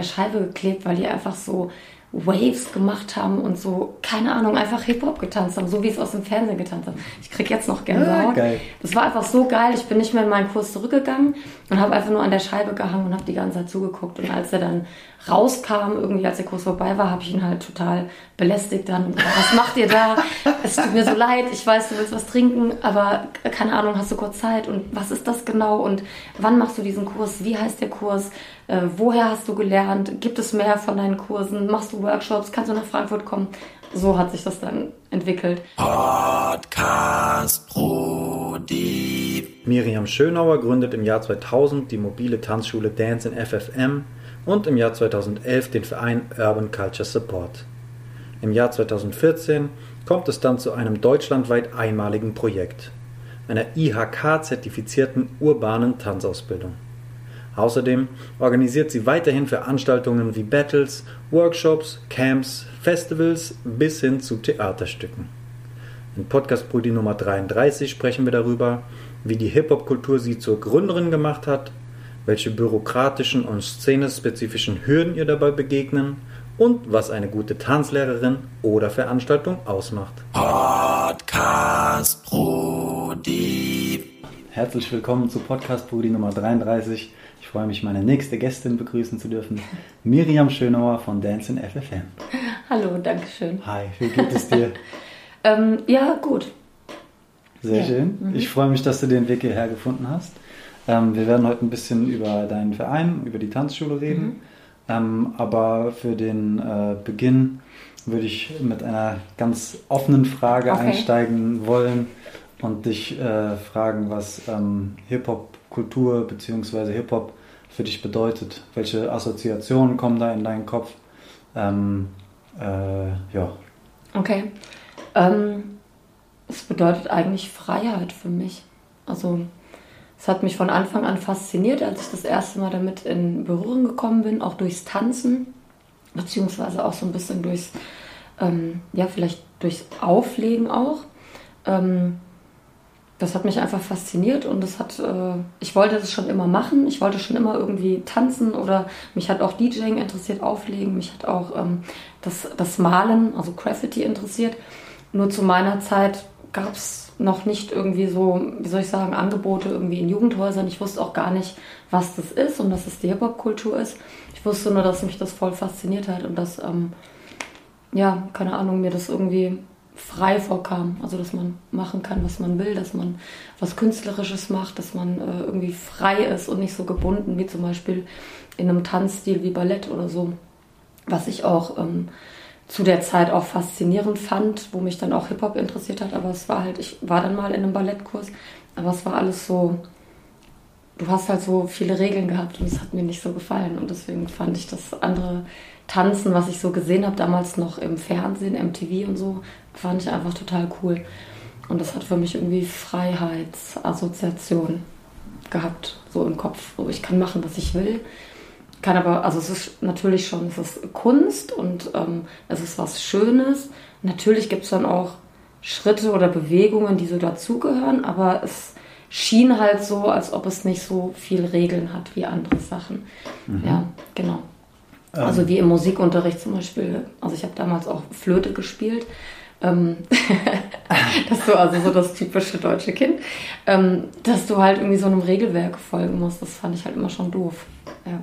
der Scheibe geklebt, weil die einfach so Waves gemacht haben und so, keine Ahnung, einfach Hip-Hop getanzt haben, so wie es aus dem Fernsehen getanzt haben. Ich krieg jetzt noch Gänsehaut. Ja, geil. Das war einfach so geil. Ich bin nicht mehr in meinen Kurs zurückgegangen und habe einfach nur an der Scheibe gehangen und habe die ganze Zeit zugeguckt. Und als er dann rauskam, irgendwie als der Kurs vorbei war, habe ich ihn halt total belästigt dann. Und, was macht ihr da? Es tut mir so leid, ich weiß, du willst was trinken, aber keine Ahnung, hast du kurz Zeit? Und was ist das genau? Und wann machst du diesen Kurs? Wie heißt der Kurs? Äh, woher hast du gelernt? Gibt es mehr von deinen Kursen? Machst du Workshops? Kannst du nach Frankfurt kommen? So hat sich das dann entwickelt. Podcast Brody. Miriam Schönauer gründet im Jahr 2000 die mobile Tanzschule Dance in FFM und im Jahr 2011 den Verein Urban Culture Support. Im Jahr 2014 kommt es dann zu einem deutschlandweit einmaligen Projekt, einer IHK-zertifizierten urbanen Tanzausbildung. Außerdem organisiert sie weiterhin Veranstaltungen wie Battles, Workshops, Camps, Festivals bis hin zu Theaterstücken. In Podcast Brudi Nummer 33 sprechen wir darüber, wie die Hip-Hop-Kultur sie zur Gründerin gemacht hat welche bürokratischen und szenespezifischen Hürden ihr dabei begegnen und was eine gute Tanzlehrerin oder Veranstaltung ausmacht. Podcast Brudi. Herzlich willkommen zu Podcast Brudi Nummer 33. Ich freue mich, meine nächste Gästin begrüßen zu dürfen, Miriam Schönauer von Dance in FFM. Hallo, danke schön. Hi, wie geht es dir? ähm, ja, gut. Sehr ja. schön. Mhm. Ich freue mich, dass du den Weg hierher gefunden hast. Ähm, wir werden heute ein bisschen über deinen Verein, über die Tanzschule reden. Mhm. Ähm, aber für den äh, Beginn würde ich mit einer ganz offenen Frage okay. einsteigen wollen und dich äh, fragen, was ähm, Hip-Hop-Kultur bzw. Hip-Hop für dich bedeutet. Welche Assoziationen kommen da in deinen Kopf? Ähm, äh, ja. Okay. Ähm, es bedeutet eigentlich Freiheit für mich. Also es hat mich von Anfang an fasziniert, als ich das erste Mal damit in Berührung gekommen bin, auch durchs Tanzen, beziehungsweise auch so ein bisschen durchs, ähm, ja, vielleicht durchs Auflegen auch. Ähm, das hat mich einfach fasziniert und das hat, äh, ich wollte das schon immer machen. Ich wollte schon immer irgendwie tanzen oder mich hat auch DJing interessiert, Auflegen. Mich hat auch ähm, das, das Malen, also Graffiti interessiert. Nur zu meiner Zeit gab es noch nicht irgendwie so, wie soll ich sagen, Angebote irgendwie in Jugendhäusern. Ich wusste auch gar nicht, was das ist und dass es die Hip-Hop-Kultur ist. Ich wusste nur, dass mich das voll fasziniert hat und dass, ähm, ja, keine Ahnung, mir das irgendwie frei vorkam. Also, dass man machen kann, was man will, dass man was Künstlerisches macht, dass man äh, irgendwie frei ist und nicht so gebunden, wie zum Beispiel in einem Tanzstil wie Ballett oder so. Was ich auch ähm, zu der Zeit auch faszinierend fand, wo mich dann auch Hip-Hop interessiert hat. Aber es war halt, ich war dann mal in einem Ballettkurs, aber es war alles so, du hast halt so viele Regeln gehabt und es hat mir nicht so gefallen. Und deswegen fand ich das andere Tanzen, was ich so gesehen habe, damals noch im Fernsehen, MTV und so, fand ich einfach total cool. Und das hat für mich irgendwie Freiheitsassoziation gehabt, so im Kopf. So, ich kann machen, was ich will kann aber, also es ist natürlich schon, es ist Kunst und ähm, es ist was Schönes. Natürlich gibt es dann auch Schritte oder Bewegungen, die so dazugehören, aber es schien halt so, als ob es nicht so viel Regeln hat wie andere Sachen. Mhm. Ja, genau. Ähm. Also wie im Musikunterricht zum Beispiel. Also ich habe damals auch Flöte gespielt. Ähm, das ist so, also so das typische deutsche Kind, ähm, dass du halt irgendwie so einem Regelwerk folgen musst. Das fand ich halt immer schon doof. Ja.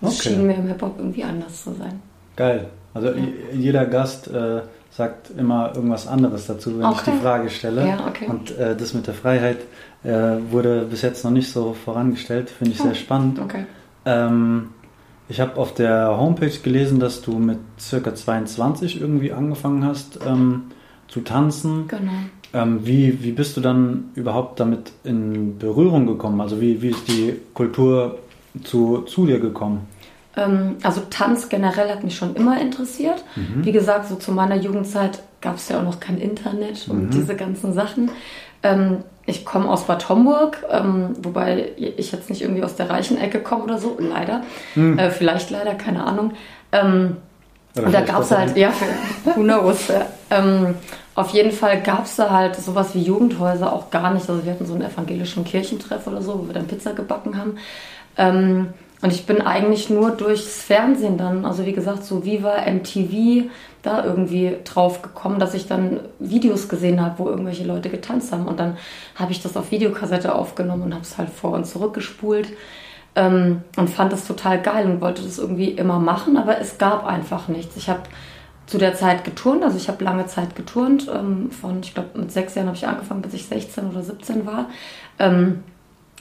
Das okay. schien mir im Hip-Hop irgendwie anders zu sein. Geil. Also ja. jeder Gast äh, sagt immer irgendwas anderes dazu, wenn okay. ich die Frage stelle. Ja, okay. Und äh, das mit der Freiheit äh, wurde bis jetzt noch nicht so vorangestellt. Finde ich oh. sehr spannend. Okay. Ähm, ich habe auf der Homepage gelesen, dass du mit circa 22 irgendwie angefangen hast ähm, zu tanzen. Genau. Ähm, wie, wie bist du dann überhaupt damit in Berührung gekommen? Also wie, wie ist die Kultur zu, zu dir gekommen? Ähm, also Tanz generell hat mich schon immer interessiert. Mhm. Wie gesagt, so zu meiner Jugendzeit gab es ja auch noch kein Internet und mhm. diese ganzen Sachen. Ähm, ich komme aus Bad Homburg, ähm, wobei ich jetzt nicht irgendwie aus der reichen Ecke komme oder so, leider. Mhm. Äh, vielleicht leider, keine Ahnung. Ähm, und da gab es halt, ja, who knows. ähm, auf jeden Fall gab es da halt sowas wie Jugendhäuser auch gar nicht. Also wir hatten so einen evangelischen Kirchentreff oder so, wo wir dann Pizza gebacken haben. Ähm, und ich bin eigentlich nur durchs Fernsehen dann, also wie gesagt, so Viva, MTV, da irgendwie drauf gekommen, dass ich dann Videos gesehen habe, wo irgendwelche Leute getanzt haben. Und dann habe ich das auf Videokassette aufgenommen und habe es halt vor und zurück gespult ähm, und fand das total geil und wollte das irgendwie immer machen, aber es gab einfach nichts. Ich habe zu der Zeit geturnt, also ich habe lange Zeit geturnt, ähm, von, ich glaube, mit sechs Jahren habe ich angefangen, bis ich 16 oder 17 war. Ähm,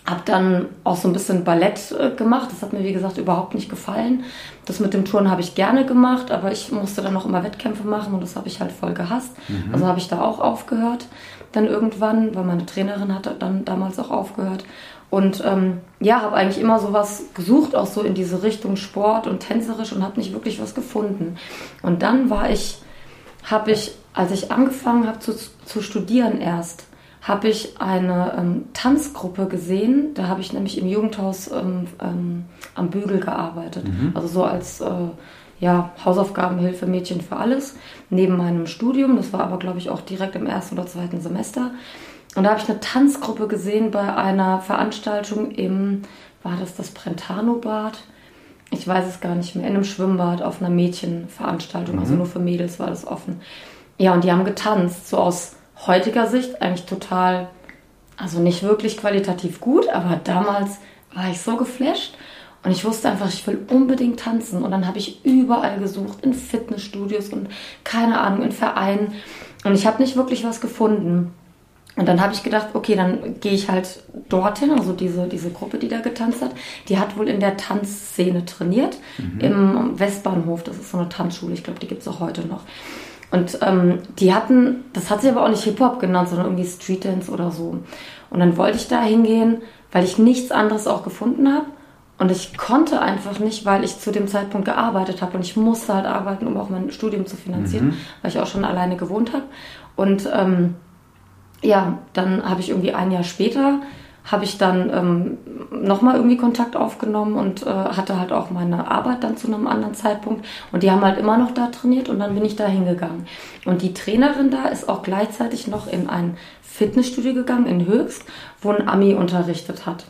habe dann auch so ein bisschen Ballett äh, gemacht. Das hat mir, wie gesagt, überhaupt nicht gefallen. Das mit dem Turnen habe ich gerne gemacht, aber ich musste dann auch immer Wettkämpfe machen und das habe ich halt voll gehasst. Mhm. Also habe ich da auch aufgehört dann irgendwann, weil meine Trainerin hatte dann damals auch aufgehört. Und ähm, ja, habe eigentlich immer sowas gesucht, auch so in diese Richtung Sport und tänzerisch und habe nicht wirklich was gefunden. Und dann war ich, habe ich, als ich angefangen habe zu, zu studieren erst, habe ich eine ähm, Tanzgruppe gesehen. Da habe ich nämlich im Jugendhaus ähm, ähm, am Bügel gearbeitet. Mhm. Also so als äh, ja, Hausaufgabenhilfe Mädchen für alles neben meinem Studium. Das war aber, glaube ich, auch direkt im ersten oder zweiten Semester. Und da habe ich eine Tanzgruppe gesehen bei einer Veranstaltung im, war das das Brentano-Bad? Ich weiß es gar nicht mehr, in einem Schwimmbad auf einer Mädchenveranstaltung, also mhm. also nur für Mädels war das offen. Ja, und die haben getanzt, so aus heutiger Sicht eigentlich total, also nicht wirklich qualitativ gut, aber damals war ich so geflasht und ich wusste einfach, ich will unbedingt tanzen. Und dann habe ich überall gesucht, in Fitnessstudios und keine Ahnung, in Vereinen. Und ich habe nicht wirklich was gefunden. Und dann habe ich gedacht, okay, dann gehe ich halt dorthin, also diese, diese Gruppe, die da getanzt hat, die hat wohl in der Tanzszene trainiert, mhm. im Westbahnhof, das ist so eine Tanzschule, ich glaube, die gibt es auch heute noch. Und ähm, die hatten, das hat sich aber auch nicht Hip-Hop genannt, sondern irgendwie Street Dance oder so. Und dann wollte ich da hingehen, weil ich nichts anderes auch gefunden habe. Und ich konnte einfach nicht, weil ich zu dem Zeitpunkt gearbeitet habe und ich musste halt arbeiten, um auch mein Studium zu finanzieren, mhm. weil ich auch schon alleine gewohnt habe. Und ähm, ja, dann habe ich irgendwie ein Jahr später habe ich dann ähm, nochmal irgendwie Kontakt aufgenommen und äh, hatte halt auch meine Arbeit dann zu einem anderen Zeitpunkt. Und die haben halt immer noch da trainiert und dann bin ich da hingegangen. Und die Trainerin da ist auch gleichzeitig noch in ein Fitnessstudio gegangen in Höchst, wo ein Ami unterrichtet hat.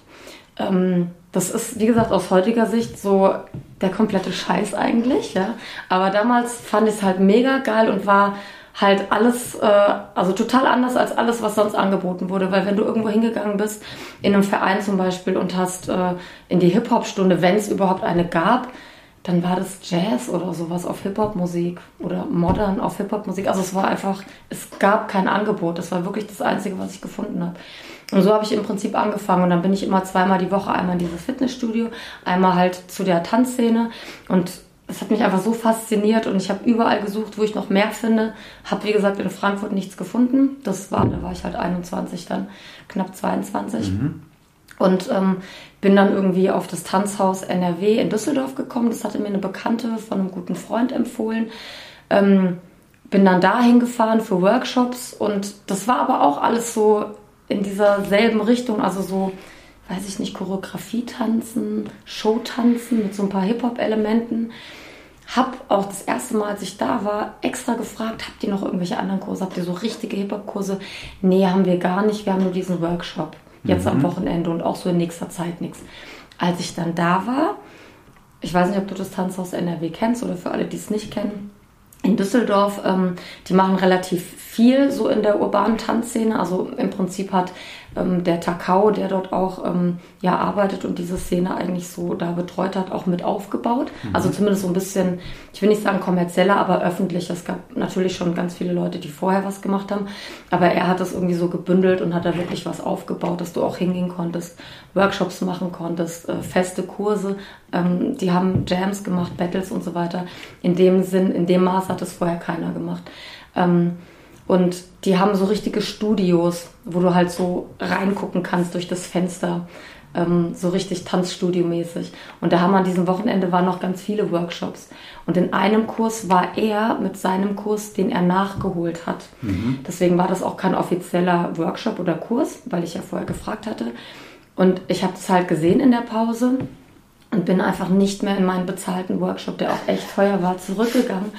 Ähm, das ist, wie gesagt, aus heutiger Sicht so der komplette Scheiß eigentlich, ja. Aber damals fand ich es halt mega geil und war halt alles, äh, also total anders als alles, was sonst angeboten wurde. Weil wenn du irgendwo hingegangen bist, in einem Verein zum Beispiel und hast äh, in die Hip-Hop-Stunde, wenn es überhaupt eine gab, dann war das Jazz oder sowas auf Hip-Hop-Musik oder Modern auf Hip-Hop-Musik. Also es war einfach, es gab kein Angebot. Das war wirklich das Einzige, was ich gefunden habe. Und so habe ich im Prinzip angefangen. Und dann bin ich immer zweimal die Woche einmal in dieses Fitnessstudio, einmal halt zu der Tanzszene. Und es hat mich einfach so fasziniert und ich habe überall gesucht, wo ich noch mehr finde. Habe, wie gesagt, in Frankfurt nichts gefunden. Das war, da war ich halt 21, dann knapp 22. Mhm. Und ähm, bin dann irgendwie auf das Tanzhaus NRW in Düsseldorf gekommen. Das hatte mir eine Bekannte von einem guten Freund empfohlen. Ähm, bin dann dahin gefahren für Workshops und das war aber auch alles so in dieser selben Richtung, also so weiß ich nicht, Choreografie tanzen, Show tanzen mit so ein paar Hip-Hop-Elementen. Hab auch das erste Mal, als ich da war, extra gefragt, habt ihr noch irgendwelche anderen Kurse? Habt ihr so richtige Hip-Hop-Kurse? Nee, haben wir gar nicht. Wir haben nur diesen Workshop. Jetzt mhm. am Wochenende und auch so in nächster Zeit nichts. Als ich dann da war, ich weiß nicht, ob du das Tanzhaus NRW kennst oder für alle, die es nicht kennen, in Düsseldorf, ähm, die machen relativ viel so in der urbanen Tanzszene. Also im Prinzip hat ähm, der Takao, der dort auch ähm, ja, arbeitet und diese Szene eigentlich so da betreut hat, auch mit aufgebaut. Mhm. Also zumindest so ein bisschen, ich will nicht sagen kommerzieller, aber öffentlich. Es gab natürlich schon ganz viele Leute, die vorher was gemacht haben, aber er hat das irgendwie so gebündelt und hat da wirklich was aufgebaut, dass du auch hingehen konntest, Workshops machen konntest, äh, feste Kurse. Ähm, die haben Jams gemacht, Battles und so weiter. In dem Sinn, in dem Maß hat es vorher keiner gemacht. Ähm, und die haben so richtige Studios, wo du halt so reingucken kannst durch das Fenster. Ähm, so richtig Tanzstudio-mäßig. Und da haben wir an diesem Wochenende waren noch ganz viele Workshops. Und in einem Kurs war er mit seinem Kurs, den er nachgeholt hat. Mhm. Deswegen war das auch kein offizieller Workshop oder Kurs, weil ich ja vorher gefragt hatte. Und ich habe das halt gesehen in der Pause und bin einfach nicht mehr in meinen bezahlten Workshop, der auch echt teuer war, zurückgegangen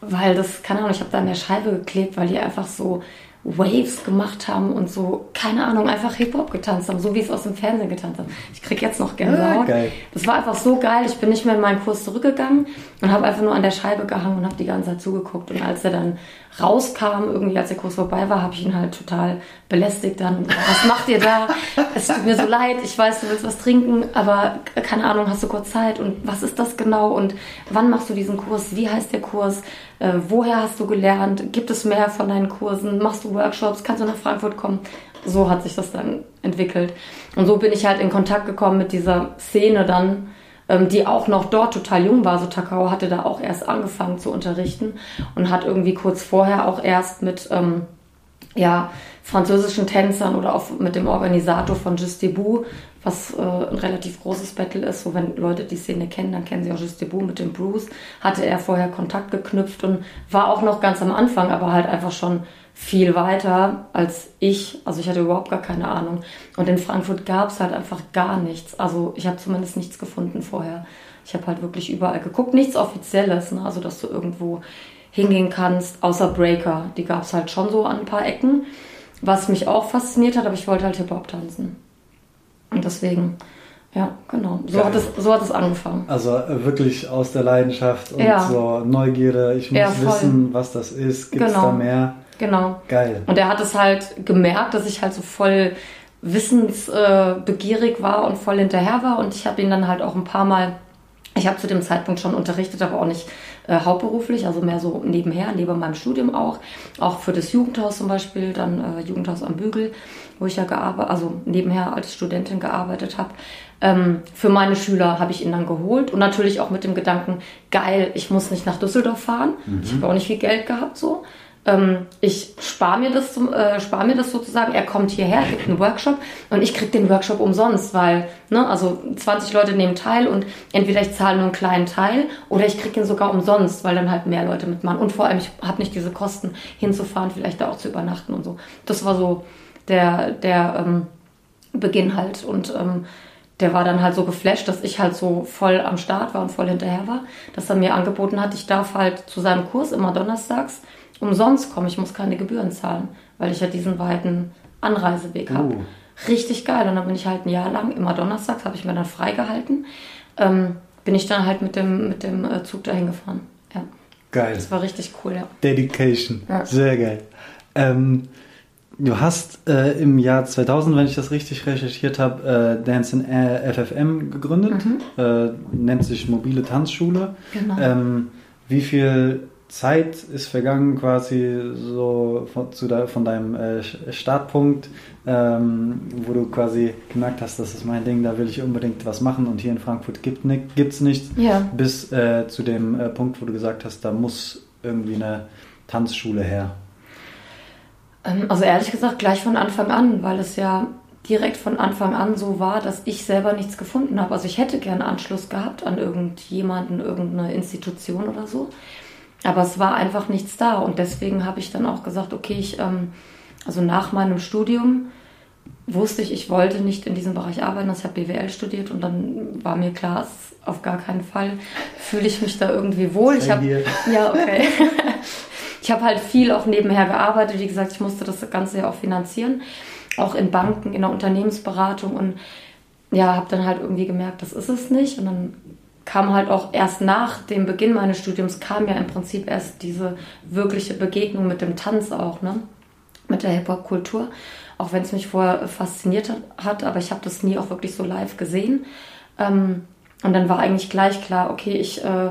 weil das, keine Ahnung, ich habe da an der Scheibe geklebt, weil die einfach so Waves gemacht haben und so, keine Ahnung, einfach Hip-Hop getanzt haben, so wie es aus dem Fernsehen getanzt haben. Ich krieg jetzt noch Gänsehaut. Ja, geil. Das war einfach so geil. Ich bin nicht mehr in meinen Kurs zurückgegangen und habe einfach nur an der Scheibe gehangen und habe die ganze Zeit zugeguckt. Und als er dann rauskam, irgendwie als der Kurs vorbei war, habe ich ihn halt total belästigt dann. Was macht ihr da? Es tut mir so leid, ich weiß, du willst was trinken, aber keine Ahnung, hast du kurz Zeit und was ist das genau und wann machst du diesen Kurs? Wie heißt der Kurs? Äh, woher hast du gelernt? Gibt es mehr von deinen Kursen? Machst du Workshops? Kannst du nach Frankfurt kommen? So hat sich das dann entwickelt. Und so bin ich halt in Kontakt gekommen mit dieser Szene dann, ähm, die auch noch dort total jung war. So Takao hatte da auch erst angefangen zu unterrichten und hat irgendwie kurz vorher auch erst mit ähm, ja, französischen Tänzern oder auch mit dem Organisator von Just Debout, was äh, ein relativ großes Battle ist. So, wenn Leute die Szene kennen, dann kennen sie auch Just Debout mit dem Bruce. Hatte er vorher Kontakt geknüpft und war auch noch ganz am Anfang, aber halt einfach schon viel weiter als ich. Also ich hatte überhaupt gar keine Ahnung. Und in Frankfurt gab es halt einfach gar nichts. Also ich habe zumindest nichts gefunden vorher. Ich habe halt wirklich überall geguckt. Nichts Offizielles, ne? also dass du irgendwo hingehen kannst, außer Breaker. Die gab es halt schon so an ein paar Ecken. Was mich auch fasziniert hat, aber ich wollte halt Hip-Hop tanzen. Und deswegen, ja, genau. So hat, es, so hat es angefangen. Also äh, wirklich aus der Leidenschaft und ja. so Neugierde. Ich muss ja, wissen, was das ist. Gibt es genau. da mehr? Genau. Geil. Und er hat es halt gemerkt, dass ich halt so voll wissensbegierig war und voll hinterher war. Und ich habe ihn dann halt auch ein paar Mal, ich habe zu dem Zeitpunkt schon unterrichtet, aber auch nicht äh, hauptberuflich, also mehr so nebenher, neben meinem Studium auch. Auch für das Jugendhaus zum Beispiel, dann äh, Jugendhaus am Bügel, wo ich ja gearbeitet, also nebenher als Studentin gearbeitet habe. Ähm, für meine Schüler habe ich ihn dann geholt und natürlich auch mit dem Gedanken, geil, ich muss nicht nach Düsseldorf fahren. Mhm. Ich habe auch nicht viel Geld gehabt so ähm, ich spare mir, das äh, spar mir das sozusagen, er kommt hierher, gibt einen Workshop und ich kriege den Workshop umsonst, weil, ne, also 20 Leute nehmen teil und entweder ich zahle nur einen kleinen Teil oder ich kriege ihn sogar umsonst, weil dann halt mehr Leute mitmachen. Und vor allem, ich habe nicht diese Kosten hinzufahren, vielleicht da auch zu übernachten und so. Das war so der, der ähm, Beginn halt und ähm, der war dann halt so geflasht, dass ich halt so voll am Start war und voll hinterher war, dass er mir angeboten hat, ich darf halt zu seinem Kurs immer donnerstags umsonst kommen. Ich muss keine Gebühren zahlen, weil ich ja diesen weiten Anreiseweg habe. Uh. Richtig geil. Und dann bin ich halt ein Jahr lang, immer donnerstags, habe ich mir dann freigehalten. Ähm, bin ich dann halt mit dem, mit dem äh, Zug dahin gefahren. Ja. Geil. Das war richtig cool, ja. Dedication. Ja. Sehr geil. Ähm, du hast äh, im Jahr 2000, wenn ich das richtig recherchiert habe, äh, Dance in FFM gegründet. Mhm. Äh, nennt sich Mobile Tanzschule. Genau. Ähm, wie viel Zeit ist vergangen quasi so von, zu de, von deinem äh, Startpunkt, ähm, wo du quasi gemerkt hast, das ist mein Ding, da will ich unbedingt was machen und hier in Frankfurt gibt es nichts, ja. bis äh, zu dem äh, Punkt, wo du gesagt hast, da muss irgendwie eine Tanzschule her. Ähm, also ehrlich gesagt gleich von Anfang an, weil es ja direkt von Anfang an so war, dass ich selber nichts gefunden habe. Also ich hätte gerne Anschluss gehabt an irgendjemanden, irgendeine Institution oder so. Aber es war einfach nichts da und deswegen habe ich dann auch gesagt, okay, ich, ähm, also nach meinem Studium wusste ich, ich wollte nicht in diesem Bereich arbeiten. Also ich habe BWL studiert und dann war mir klar, auf gar keinen Fall fühle ich mich da irgendwie wohl. Ich habe ja okay. ich habe halt viel auch nebenher gearbeitet. Wie gesagt, ich musste das Ganze ja auch finanzieren, auch in Banken, in der Unternehmensberatung und ja, habe dann halt irgendwie gemerkt, das ist es nicht. Und dann kam halt auch erst nach dem Beginn meines Studiums, kam ja im Prinzip erst diese wirkliche Begegnung mit dem Tanz auch, ne? mit der Hip-Hop-Kultur. Auch wenn es mich vorher fasziniert hat, aber ich habe das nie auch wirklich so live gesehen. Ähm, und dann war eigentlich gleich klar, okay, ich äh,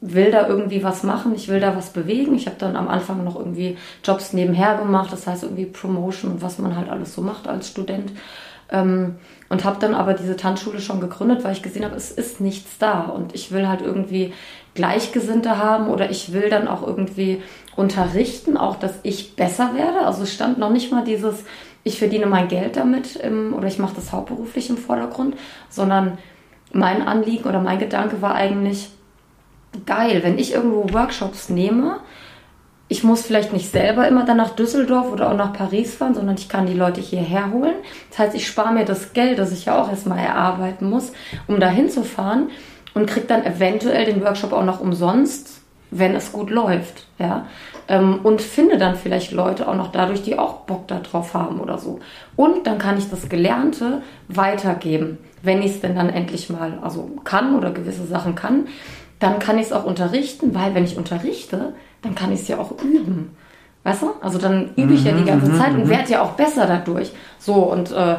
will da irgendwie was machen, ich will da was bewegen. Ich habe dann am Anfang noch irgendwie Jobs nebenher gemacht, das heißt irgendwie Promotion und was man halt alles so macht als Student. Ähm, und habe dann aber diese Tanzschule schon gegründet, weil ich gesehen habe, es ist nichts da und ich will halt irgendwie Gleichgesinnte haben oder ich will dann auch irgendwie unterrichten, auch dass ich besser werde. Also es stand noch nicht mal dieses, ich verdiene mein Geld damit im, oder ich mache das hauptberuflich im Vordergrund, sondern mein Anliegen oder mein Gedanke war eigentlich, geil, wenn ich irgendwo Workshops nehme, ich muss vielleicht nicht selber immer dann nach Düsseldorf oder auch nach Paris fahren, sondern ich kann die Leute hierher holen. Das heißt, ich spare mir das Geld, das ich ja auch erstmal erarbeiten muss, um da hinzufahren und kriege dann eventuell den Workshop auch noch umsonst wenn es gut läuft, ja. Ähm, und finde dann vielleicht Leute auch noch dadurch, die auch Bock darauf haben oder so. Und dann kann ich das Gelernte weitergeben, wenn ich es denn dann endlich mal, also kann oder gewisse Sachen kann, dann kann ich es auch unterrichten, weil wenn ich unterrichte, dann kann ich es ja auch üben. Weißt du? Also dann übe ich ja die ganze mhm, Zeit und mhm. werde ja auch besser dadurch. So und äh,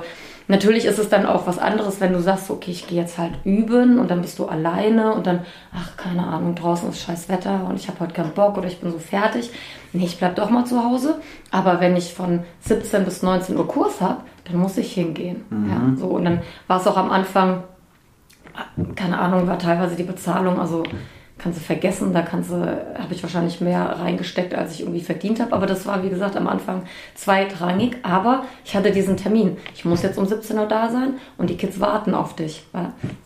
Natürlich ist es dann auch was anderes, wenn du sagst, okay, ich gehe jetzt halt üben und dann bist du alleine und dann, ach, keine Ahnung, draußen ist scheiß Wetter und ich habe heute keinen Bock oder ich bin so fertig. Nee, ich bleib doch mal zu Hause. Aber wenn ich von 17 bis 19 Uhr Kurs habe, dann muss ich hingehen. Mhm. Ja, so. Und dann war es auch am Anfang, keine Ahnung, war teilweise die Bezahlung, also kannst du vergessen, da kannst du, habe ich wahrscheinlich mehr reingesteckt, als ich irgendwie verdient habe. Aber das war, wie gesagt, am Anfang zweitrangig. Aber ich hatte diesen Termin. Ich muss jetzt um 17 Uhr da sein und die Kids warten auf dich.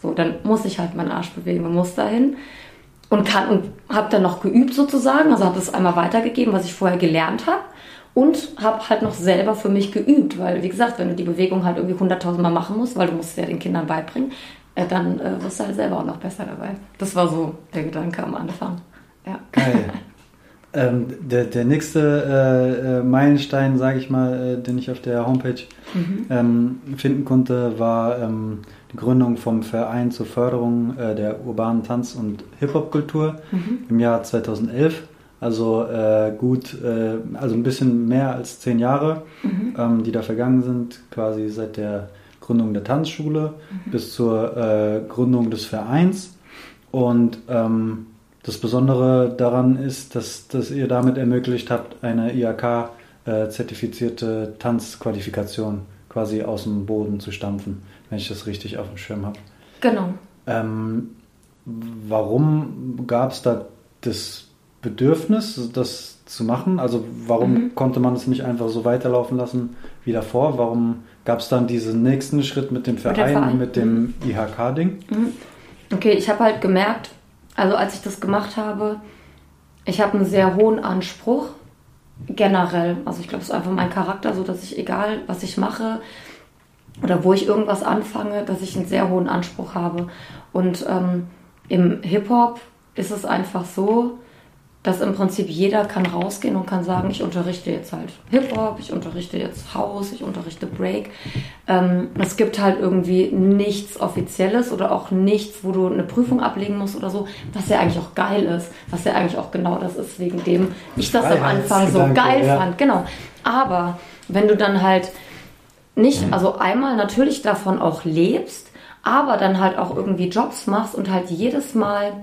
So, dann muss ich halt meinen Arsch bewegen und muss dahin. Und kann und habe dann noch geübt sozusagen, also habe es einmal weitergegeben, was ich vorher gelernt habe und habe halt noch selber für mich geübt, weil wie gesagt, wenn du die Bewegung halt irgendwie 100.000 Mal machen musst, weil du musst ja den Kindern beibringen, dann äh, wirst du halt selber auch noch besser dabei. Das war so der Gedanke am Anfang. Ja. Geil. ähm, der, der nächste äh, äh Meilenstein, sage ich mal, äh, den ich auf der Homepage mhm. ähm, finden konnte, war ähm, die Gründung vom Verein zur Förderung äh, der urbanen Tanz- und Hip-Hop-Kultur mhm. im Jahr 2011. Also äh, gut, also ein bisschen mehr als zehn Jahre, mhm. Ähm, die da vergangen sind, quasi seit der Gründung der Tanzschule mhm. bis zur äh, Gründung des Vereins. Und ähm, das Besondere daran ist, dass, dass ihr damit ermöglicht habt, eine IHK-zertifizierte äh, Tanzqualifikation quasi aus dem Boden zu stampfen, wenn ich das richtig auf dem Schirm habe. Genau. Ähm, warum gab es da das Bedürfnis, das zu machen? Also warum mhm. konnte man es nicht einfach so weiterlaufen lassen wie davor? Warum gab es dann diesen nächsten Schritt mit dem Verein, mit, Verein. mit dem. IHK-Ding? Mhm. Okay, ich habe halt gemerkt, also als ich das gemacht habe, ich habe einen sehr hohen Anspruch generell. Also ich glaube, es ist einfach mein Charakter, so dass ich egal, was ich mache oder wo ich irgendwas anfange, dass ich einen sehr hohen Anspruch habe. Und ähm, im Hip Hop ist es einfach so, dass im Prinzip jeder kann rausgehen und kann sagen, ich unterrichte jetzt halt Hip-Hop, ich unterrichte jetzt House, ich unterrichte Break. Ähm, es gibt halt irgendwie nichts Offizielles oder auch nichts, wo du eine Prüfung ablegen musst oder so, was ja eigentlich auch geil ist, was ja eigentlich auch genau das ist, wegen dem ich das am Anfang so geil ja. fand. Genau. Aber wenn du dann halt nicht, also einmal natürlich davon auch lebst, aber dann halt auch irgendwie Jobs machst und halt jedes Mal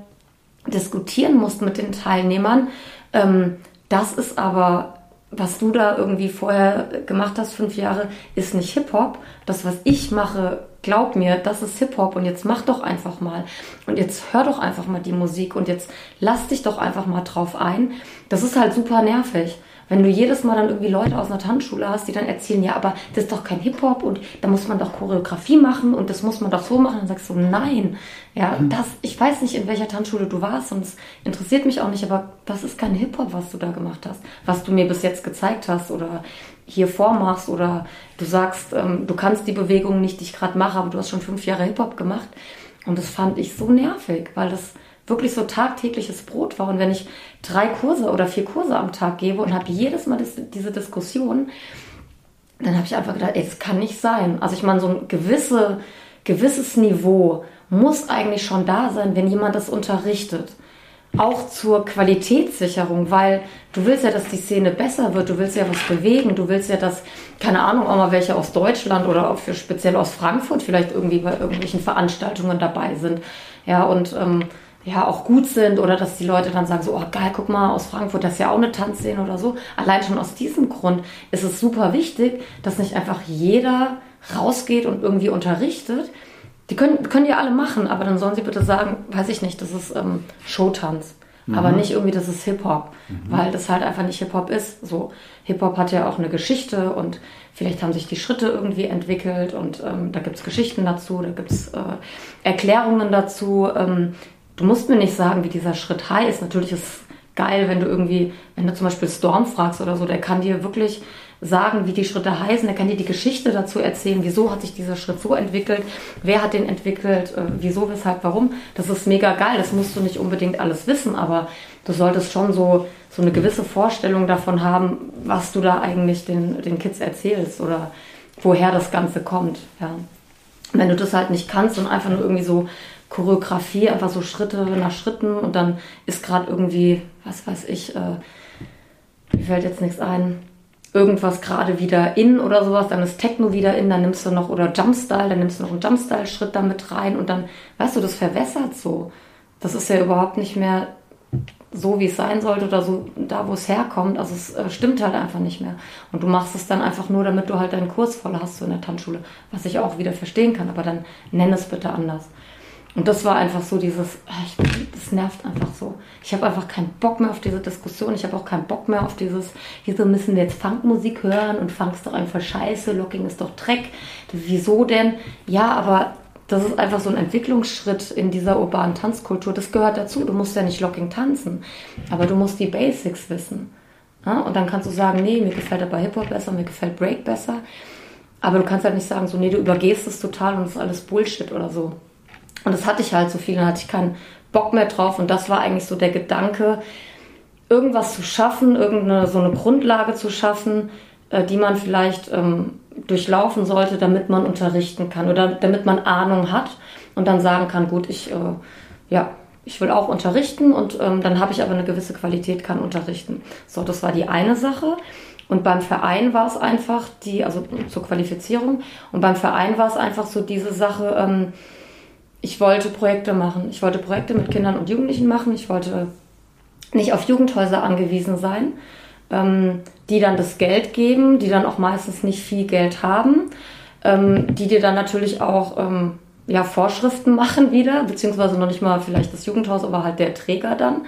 diskutieren musst mit den Teilnehmern. Ähm, das ist aber, was du da irgendwie vorher gemacht hast, fünf Jahre, ist nicht Hip-Hop. Das, was ich mache, glaub mir, das ist Hip-Hop und jetzt mach doch einfach mal. Und jetzt hör doch einfach mal die Musik und jetzt lass dich doch einfach mal drauf ein. Das ist halt super nervig. Wenn du jedes Mal dann irgendwie Leute aus einer Tanzschule hast, die dann erzählen, ja, aber das ist doch kein Hip-Hop und da muss man doch Choreografie machen und das muss man doch so machen, dann sagst du, nein, ja, mhm. das, ich weiß nicht, in welcher Tanzschule du warst und es interessiert mich auch nicht, aber das ist kein Hip-Hop, was du da gemacht hast, was du mir bis jetzt gezeigt hast oder hier vormachst oder du sagst, ähm, du kannst die Bewegung nicht, die ich gerade mache, aber du hast schon fünf Jahre Hip-Hop gemacht. Und das fand ich so nervig, weil das wirklich so tagtägliches Brot war. Und wenn ich drei Kurse oder vier Kurse am Tag gebe und habe jedes Mal das, diese Diskussion, dann habe ich einfach gedacht, das kann nicht sein. Also ich meine, so ein gewisse, gewisses Niveau muss eigentlich schon da sein, wenn jemand das unterrichtet. Auch zur Qualitätssicherung, weil du willst ja, dass die Szene besser wird, du willst ja was bewegen, du willst ja, dass, keine Ahnung, auch mal welche aus Deutschland oder auch für speziell aus Frankfurt vielleicht irgendwie bei irgendwelchen Veranstaltungen dabei sind. Ja, und ähm, ja auch gut sind oder dass die Leute dann sagen so, oh geil, guck mal, aus Frankfurt, das ist ja auch eine Tanzszene oder so. Allein schon aus diesem Grund ist es super wichtig, dass nicht einfach jeder rausgeht und irgendwie unterrichtet. Die können, können ja alle machen, aber dann sollen sie bitte sagen, weiß ich nicht, das ist ähm, Showtanz. Mhm. Aber nicht irgendwie, das ist Hip-Hop, mhm. weil das halt einfach nicht Hip-Hop ist. So, Hip-Hop hat ja auch eine Geschichte und vielleicht haben sich die Schritte irgendwie entwickelt und ähm, da gibt es Geschichten dazu, da gibt es äh, Erklärungen dazu. Ähm, du musst mir nicht sagen, wie dieser Schritt heißt. Natürlich ist geil, wenn du irgendwie, wenn du zum Beispiel Storm fragst oder so, der kann dir wirklich sagen, wie die Schritte heißen, der kann dir die Geschichte dazu erzählen, wieso hat sich dieser Schritt so entwickelt, wer hat den entwickelt, äh, wieso, weshalb, warum. Das ist mega geil, das musst du nicht unbedingt alles wissen, aber du solltest schon so, so eine gewisse Vorstellung davon haben, was du da eigentlich den, den Kids erzählst oder woher das Ganze kommt. Ja. Wenn du das halt nicht kannst und einfach nur irgendwie so Choreografie, einfach so Schritte nach Schritten und dann ist gerade irgendwie, was weiß ich, äh, mir fällt jetzt nichts ein, irgendwas gerade wieder in oder sowas, dann ist Techno wieder in, dann nimmst du noch, oder Jumpstyle, dann nimmst du noch einen Jumpstyle-Schritt da mit rein und dann, weißt du, das verwässert so. Das ist ja überhaupt nicht mehr so, wie es sein sollte oder so da, wo es herkommt. Also es äh, stimmt halt einfach nicht mehr. Und du machst es dann einfach nur, damit du halt deinen Kurs voll hast so in der Tanzschule, was ich auch wieder verstehen kann, aber dann nenn es bitte anders. Und das war einfach so dieses, ah, ich, das nervt einfach so. Ich habe einfach keinen Bock mehr auf diese Diskussion. Ich habe auch keinen Bock mehr auf dieses, wieso müssen wir jetzt Funkmusik hören und Funk ist doch einfach scheiße, Locking ist doch Dreck. Wieso denn? Ja, aber das ist einfach so ein Entwicklungsschritt in dieser urbanen Tanzkultur. Das gehört dazu. Du musst ja nicht Locking tanzen, aber du musst die Basics wissen. Ja? Und dann kannst du sagen, nee, mir gefällt aber Hip-Hop besser, mir gefällt Break besser. Aber du kannst halt nicht sagen, so, nee, du übergehst es total und es ist alles Bullshit oder so. Und das hatte ich halt so viel, dann hatte ich keinen Bock mehr drauf. Und das war eigentlich so der Gedanke, irgendwas zu schaffen, irgendeine so eine Grundlage zu schaffen, äh, die man vielleicht ähm, durchlaufen sollte, damit man unterrichten kann oder damit man Ahnung hat und dann sagen kann, gut, ich, äh, ja, ich will auch unterrichten und ähm, dann habe ich aber eine gewisse Qualität, kann unterrichten. So, das war die eine Sache. Und beim Verein war es einfach die, also zur Qualifizierung, und beim Verein war es einfach so diese Sache, ähm, ich wollte Projekte machen. Ich wollte Projekte mit Kindern und Jugendlichen machen. Ich wollte nicht auf Jugendhäuser angewiesen sein, ähm, die dann das Geld geben, die dann auch meistens nicht viel Geld haben, ähm, die dir dann natürlich auch ähm, ja, Vorschriften machen wieder, beziehungsweise noch nicht mal vielleicht das Jugendhaus, aber halt der Träger dann.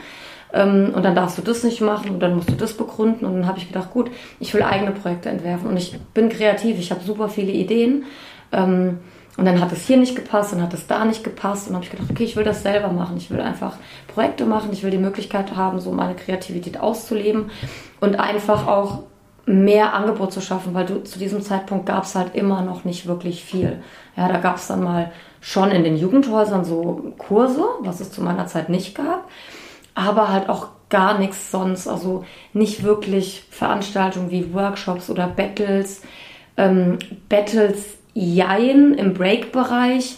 Ähm, und dann darfst du das nicht machen und dann musst du das begründen. Und dann habe ich gedacht, gut, ich will eigene Projekte entwerfen und ich bin kreativ, ich habe super viele Ideen. Und dann hat es hier nicht gepasst, dann hat es da nicht gepasst. Und dann habe ich gedacht, okay, ich will das selber machen. Ich will einfach Projekte machen. Ich will die Möglichkeit haben, so meine Kreativität auszuleben und einfach auch mehr Angebot zu schaffen, weil du, zu diesem Zeitpunkt gab es halt immer noch nicht wirklich viel. Ja, da gab es dann mal schon in den Jugendhäusern so Kurse, was es zu meiner Zeit nicht gab, aber halt auch gar nichts sonst. Also nicht wirklich Veranstaltungen wie Workshops oder Battles. Ähm, Battles Jein im Break-Bereich.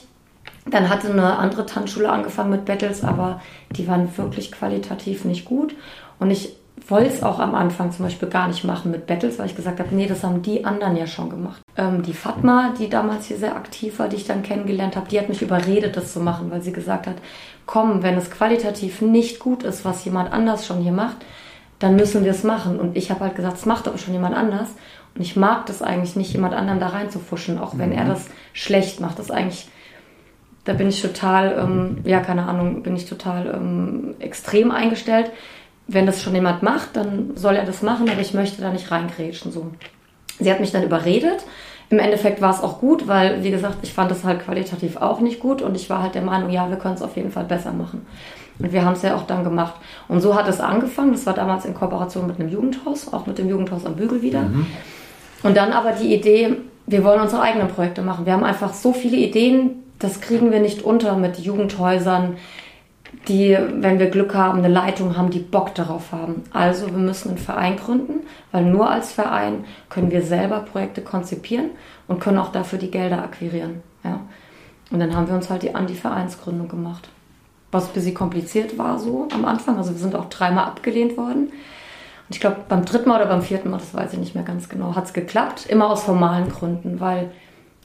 Dann hatte eine andere Tanzschule angefangen mit Battles, aber die waren wirklich qualitativ nicht gut. Und ich wollte es auch am Anfang zum Beispiel gar nicht machen mit Battles, weil ich gesagt habe, nee, das haben die anderen ja schon gemacht. Ähm, die Fatma, die damals hier sehr aktiv war, die ich dann kennengelernt habe, die hat mich überredet, das zu machen, weil sie gesagt hat, komm, wenn es qualitativ nicht gut ist, was jemand anders schon hier macht, dann müssen wir es machen. Und ich habe halt gesagt, es macht aber schon jemand anders. Und ich mag das eigentlich nicht, jemand anderen da reinzufuschen, auch wenn mhm. er das schlecht macht. Das eigentlich, da bin ich total, ähm, ja, keine Ahnung, bin ich total ähm, extrem eingestellt. Wenn das schon jemand macht, dann soll er das machen, aber ich möchte da nicht reingrätschen. So. Sie hat mich dann überredet. Im Endeffekt war es auch gut, weil, wie gesagt, ich fand es halt qualitativ auch nicht gut und ich war halt der Meinung, ja, wir können es auf jeden Fall besser machen. Und wir haben es ja auch dann gemacht. Und so hat es angefangen. Das war damals in Kooperation mit einem Jugendhaus, auch mit dem Jugendhaus am Bügel wieder. Mhm. Und dann aber die Idee, wir wollen unsere eigenen Projekte machen. Wir haben einfach so viele Ideen, das kriegen wir nicht unter mit Jugendhäusern, die, wenn wir Glück haben, eine Leitung haben, die Bock darauf haben. Also wir müssen einen Verein gründen, weil nur als Verein können wir selber Projekte konzipieren und können auch dafür die Gelder akquirieren. Ja. Und dann haben wir uns halt die, an die Vereinsgründung gemacht. Was ein bisschen kompliziert war so am Anfang. Also wir sind auch dreimal abgelehnt worden. Und ich glaube, beim dritten Mal oder beim vierten Mal, das weiß ich nicht mehr ganz genau, hat es geklappt. Immer aus formalen Gründen, weil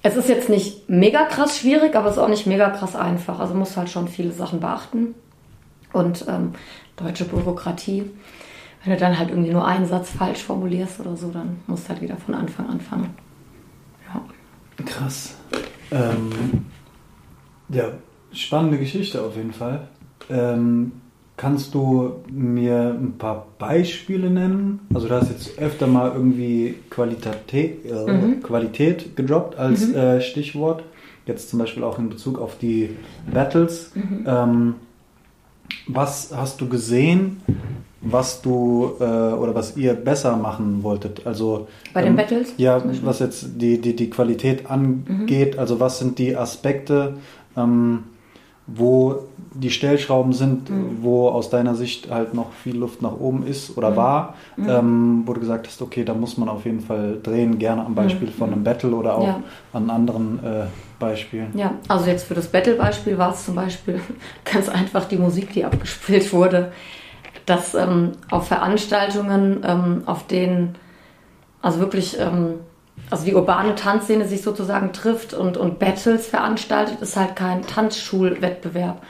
es ist jetzt nicht mega krass schwierig, aber es ist auch nicht mega krass einfach. Also muss halt schon viele Sachen beachten. Und ähm, deutsche Bürokratie, wenn du dann halt irgendwie nur einen Satz falsch formulierst oder so, dann musst du halt wieder von Anfang anfangen. Ja. Krass. Ähm, ja, spannende Geschichte auf jeden Fall. Ähm, Kannst du mir ein paar Beispiele nennen? Also du hast jetzt öfter mal irgendwie Qualität, äh, mhm. Qualität gedroppt als mhm. äh, Stichwort. Jetzt zum Beispiel auch in Bezug auf die Battles. Mhm. Ähm, was hast du gesehen, was du äh, oder was ihr besser machen wolltet. Also bei den ähm, Battles? Ja, was jetzt die, die, die Qualität angeht. Mhm. Also was sind die Aspekte, ähm, wo die Stellschrauben sind, mhm. wo aus deiner Sicht halt noch viel Luft nach oben ist oder mhm. war, mhm. ähm, wo du gesagt hast, okay, da muss man auf jeden Fall drehen, gerne am Beispiel mhm. von einem Battle oder auch ja. an anderen äh, Beispielen. Ja, also jetzt für das Battle-Beispiel war es zum Beispiel ganz einfach die Musik, die abgespielt wurde dass ähm, auf Veranstaltungen, ähm, auf denen also wirklich ähm, also die urbane Tanzszene sich sozusagen trifft und, und Battles veranstaltet, ist halt kein Tanzschulwettbewerb.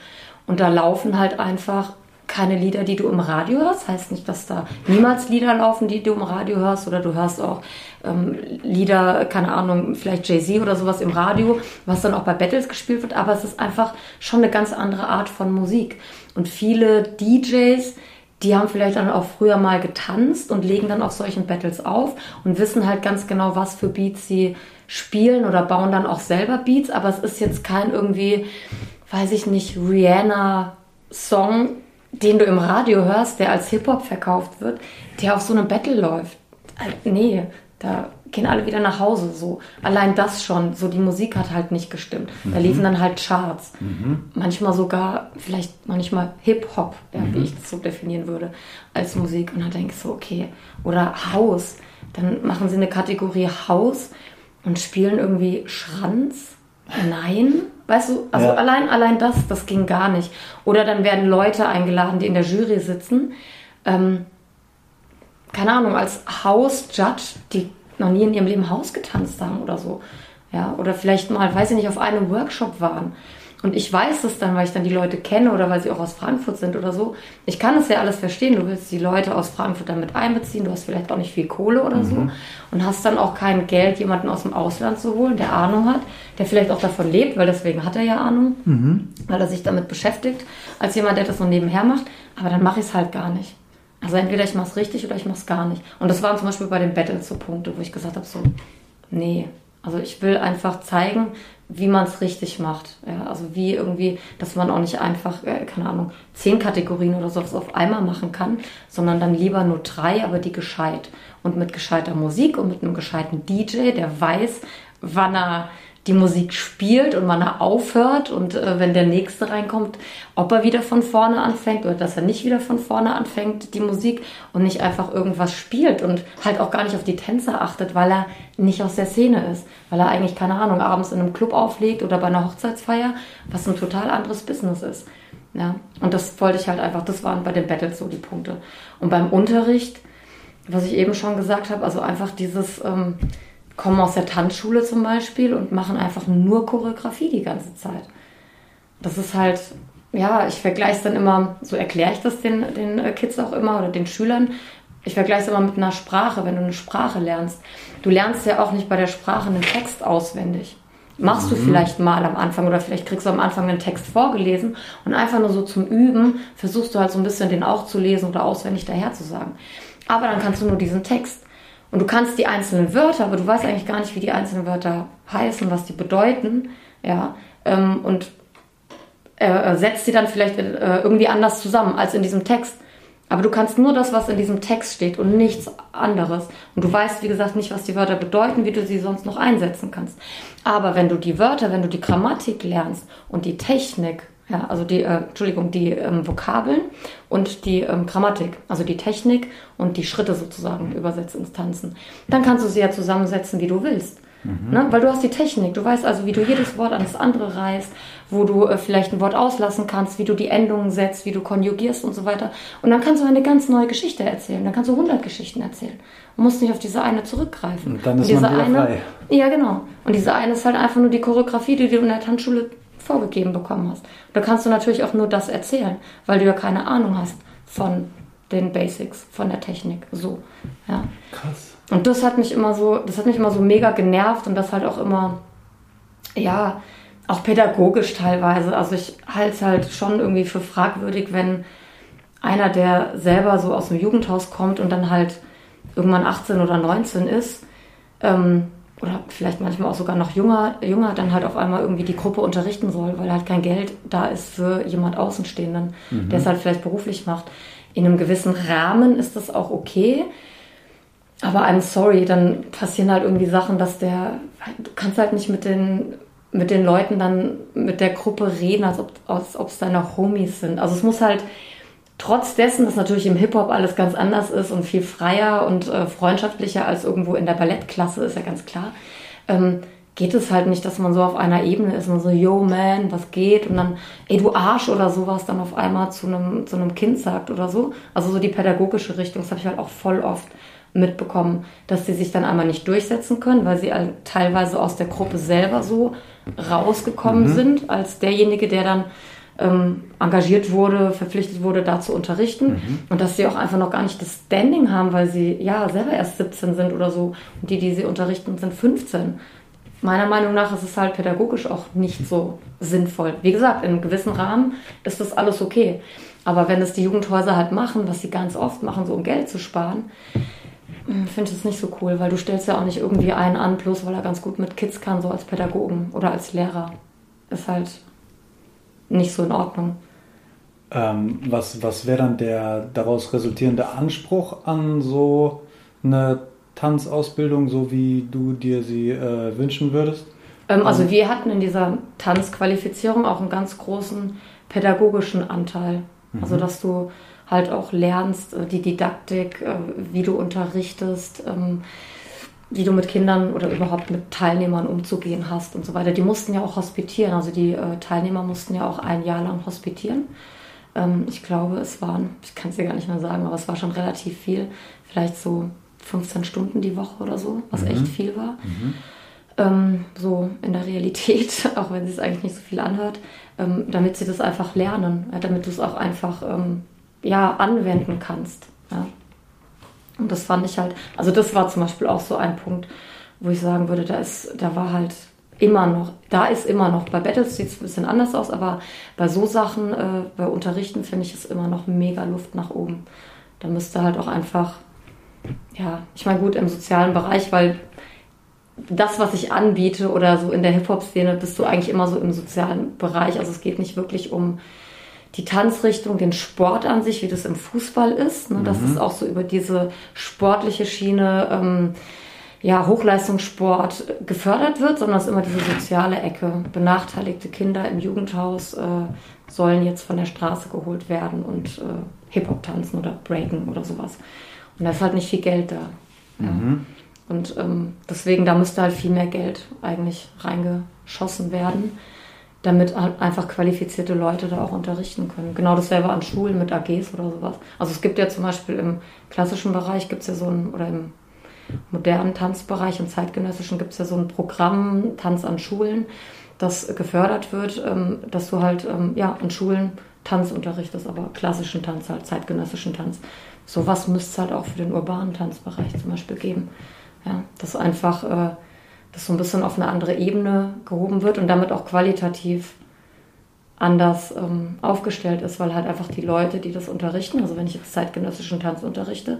Und da laufen halt einfach keine Lieder, die du im Radio hörst. Heißt nicht, dass da niemals Lieder laufen, die du im Radio hörst, oder du hörst auch ähm, Lieder, keine Ahnung, vielleicht Jay-Z oder sowas im Radio, was dann auch bei Battles gespielt wird. Aber es ist einfach schon eine ganz andere Art von Musik. Und viele DJs, die haben vielleicht dann auch früher mal getanzt und legen dann auf solchen Battles auf und wissen halt ganz genau, was für Beats sie spielen oder bauen dann auch selber Beats, aber es ist jetzt kein irgendwie, weiß ich nicht, Rihanna-Song, den du im Radio hörst, der als Hip-Hop verkauft wird, der auf so einem Battle läuft. Äh, nee, da gehen alle wieder nach Hause. So allein das schon. So die Musik hat halt nicht gestimmt. Mhm. Da liefen dann halt Charts. Mhm. Manchmal sogar vielleicht manchmal Hip Hop, ja, mhm. wie ich das so definieren würde als Musik. Und dann denke ich so okay oder House. Dann machen sie eine Kategorie House und spielen irgendwie Schranz. Nein, weißt du, also ja. allein allein das, das ging gar nicht. Oder dann werden Leute eingeladen, die in der Jury sitzen. Ähm, keine Ahnung, als House Judge, die noch nie in ihrem Leben Haus getanzt haben oder so. Ja, oder vielleicht mal, weiß ich nicht, auf einem Workshop waren. Und ich weiß es dann, weil ich dann die Leute kenne oder weil sie auch aus Frankfurt sind oder so. Ich kann es ja alles verstehen. Du willst die Leute aus Frankfurt damit einbeziehen. Du hast vielleicht auch nicht viel Kohle oder mhm. so. Und hast dann auch kein Geld, jemanden aus dem Ausland zu holen, der Ahnung hat, der vielleicht auch davon lebt, weil deswegen hat er ja Ahnung, mhm. weil er sich damit beschäftigt, als jemand, der das so nebenher macht. Aber dann mache ich es halt gar nicht. Also entweder ich mache es richtig oder ich mache es gar nicht. Und das waren zum Beispiel bei den Battles so Punkte, wo ich gesagt habe, so, nee. Also ich will einfach zeigen, wie man es richtig macht. Ja, also wie irgendwie, dass man auch nicht einfach, äh, keine Ahnung, zehn Kategorien oder sowas auf einmal machen kann, sondern dann lieber nur drei, aber die gescheit. Und mit gescheiter Musik und mit einem gescheiten DJ, der weiß, wann er die Musik spielt und man aufhört und äh, wenn der nächste reinkommt, ob er wieder von vorne anfängt oder dass er nicht wieder von vorne anfängt, die Musik und nicht einfach irgendwas spielt und halt auch gar nicht auf die Tänzer achtet, weil er nicht aus der Szene ist, weil er eigentlich, keine Ahnung, abends in einem Club auflegt oder bei einer Hochzeitsfeier, was ein total anderes Business ist. Ja, und das wollte ich halt einfach, das waren bei den Battles so die Punkte. Und beim Unterricht, was ich eben schon gesagt habe, also einfach dieses, ähm, kommen aus der Tanzschule zum Beispiel und machen einfach nur Choreografie die ganze Zeit. Das ist halt, ja, ich vergleiche es dann immer, so erkläre ich das den, den äh, Kids auch immer oder den Schülern. Ich vergleiche es immer mit einer Sprache, wenn du eine Sprache lernst. Du lernst ja auch nicht bei der Sprache einen Text auswendig. Machst du mhm. vielleicht mal am Anfang oder vielleicht kriegst du am Anfang einen Text vorgelesen und einfach nur so zum Üben versuchst du halt so ein bisschen den auch zu lesen oder auswendig daher zu sagen. Aber dann kannst du nur diesen Text. Und du kannst die einzelnen Wörter, aber du weißt eigentlich gar nicht, wie die einzelnen Wörter heißen, was die bedeuten. Ja, ähm, und äh, setzt sie dann vielleicht äh, irgendwie anders zusammen als in diesem Text. Aber du kannst nur das, was in diesem Text steht und nichts anderes. Und du weißt, wie gesagt, nicht, was die Wörter bedeuten, wie du sie sonst noch einsetzen kannst. Aber wenn du die Wörter, wenn du die Grammatik lernst und die Technik ja, also die, äh, Entschuldigung, die ähm, Vokabeln und die ähm, Grammatik, also die Technik und die Schritte sozusagen übersetzt ins Tanzen. Dann kannst du sie ja zusammensetzen, wie du willst. Mhm. Ne? Weil du hast die Technik, du weißt also, wie du jedes Wort an das andere reißt, wo du äh, vielleicht ein Wort auslassen kannst, wie du die Endungen setzt, wie du konjugierst und so weiter. Und dann kannst du eine ganz neue Geschichte erzählen. Dann kannst du 100 Geschichten erzählen. Du musst nicht auf diese eine zurückgreifen. Und dann ist und man wieder eine, frei. Ja, genau. Und diese eine ist halt einfach nur die Choreografie, die du in der Tanzschule vorgegeben bekommen hast. Da kannst du natürlich auch nur das erzählen, weil du ja keine Ahnung hast von den Basics, von der Technik. So, ja. Krass. Und das hat mich immer so, das hat mich immer so mega genervt und das halt auch immer, ja, auch pädagogisch teilweise. Also ich halte es halt schon irgendwie für fragwürdig, wenn einer, der selber so aus dem Jugendhaus kommt und dann halt irgendwann 18 oder 19 ist, ähm, oder vielleicht manchmal auch sogar noch jünger, jünger dann halt auf einmal irgendwie die Gruppe unterrichten soll, weil halt kein Geld da ist für jemand Außenstehenden, mhm. der es halt vielleicht beruflich macht. in einem gewissen Rahmen ist das auch okay. Aber I'm sorry, dann passieren halt irgendwie Sachen, dass der, du kannst halt nicht mit den, mit den Leuten dann, mit der Gruppe reden, als ob als ob es deine Homies sind. Also es muss halt, trotz dessen, dass natürlich im Hip-Hop alles ganz anders ist und viel freier und äh, freundschaftlicher als irgendwo in der Ballettklasse, ist ja ganz klar, ähm, geht es halt nicht, dass man so auf einer Ebene ist und so, yo man, was geht? Und dann, ey du Arsch oder sowas dann auf einmal zu einem, zu einem Kind sagt oder so. Also so die pädagogische Richtung, das habe ich halt auch voll oft mitbekommen, dass sie sich dann einmal nicht durchsetzen können, weil sie halt teilweise aus der Gruppe selber so rausgekommen mhm. sind, als derjenige, der dann ähm, engagiert wurde, verpflichtet wurde, da zu unterrichten. Mhm. Und dass sie auch einfach noch gar nicht das Standing haben, weil sie ja selber erst 17 sind oder so. Und die, die sie unterrichten, sind 15 meiner Meinung nach ist es halt pädagogisch auch nicht so sinnvoll. Wie gesagt, in einem gewissen Rahmen ist das alles okay. Aber wenn es die Jugendhäuser halt machen, was sie ganz oft machen, so um Geld zu sparen, hm, finde ich das nicht so cool, weil du stellst ja auch nicht irgendwie einen an, bloß weil er ganz gut mit Kids kann, so als Pädagogen oder als Lehrer. Ist halt nicht so in Ordnung. Ähm, was was wäre dann der daraus resultierende Anspruch an so eine Tanzausbildung, so wie du dir sie äh, wünschen würdest? Ähm, also wir hatten in dieser Tanzqualifizierung auch einen ganz großen pädagogischen Anteil. Mhm. Also dass du halt auch lernst, äh, die Didaktik, äh, wie du unterrichtest, ähm, wie du mit Kindern oder überhaupt mit Teilnehmern umzugehen hast und so weiter. Die mussten ja auch hospitieren, also die äh, Teilnehmer mussten ja auch ein Jahr lang hospitieren. Ähm, ich glaube, es waren, ich kann es dir gar nicht mehr sagen, aber es war schon relativ viel, vielleicht so 15 Stunden die Woche oder so, was mhm. echt viel war. Mhm. Ähm, so in der Realität, auch wenn sie es eigentlich nicht so viel anhört, ähm, damit sie das einfach lernen, ja, damit du es auch einfach ähm, ja, anwenden kannst. Ja. Und das fand ich halt, also das war zum Beispiel auch so ein Punkt, wo ich sagen würde, da ist, da war halt immer noch, da ist immer noch, bei Battles sieht es ein bisschen anders aus, aber bei so Sachen, äh, bei Unterrichten finde ich es immer noch mega Luft nach oben. Da müsste halt auch einfach ja, ich meine, gut im sozialen Bereich, weil das, was ich anbiete oder so in der Hip-Hop-Szene, bist du eigentlich immer so im sozialen Bereich. Also es geht nicht wirklich um die Tanzrichtung, den Sport an sich, wie das im Fußball ist. Ne? Das mhm. ist auch so über diese sportliche Schiene, ähm, ja, Hochleistungssport gefördert wird, sondern es ist immer diese soziale Ecke. Benachteiligte Kinder im Jugendhaus äh, sollen jetzt von der Straße geholt werden und äh, Hip-Hop tanzen oder breaken oder sowas. Und da ist halt nicht viel Geld da. Ja. Mhm. Und ähm, deswegen, da müsste halt viel mehr Geld eigentlich reingeschossen werden, damit einfach qualifizierte Leute da auch unterrichten können. Genau dasselbe an Schulen mit AGs oder sowas. Also es gibt ja zum Beispiel im klassischen Bereich gibt es ja so ein, oder im modernen Tanzbereich, im zeitgenössischen gibt es ja so ein Programm, Tanz an Schulen, das gefördert wird, ähm, dass du halt ähm, ja, an Schulen Tanz unterrichtest, aber klassischen Tanz, halt zeitgenössischen Tanz. Sowas müsste es halt auch für den urbanen Tanzbereich zum Beispiel geben. Ja, dass einfach äh, das so ein bisschen auf eine andere Ebene gehoben wird und damit auch qualitativ anders ähm, aufgestellt ist, weil halt einfach die Leute, die das unterrichten, also wenn ich jetzt zeitgenössischen Tanz unterrichte,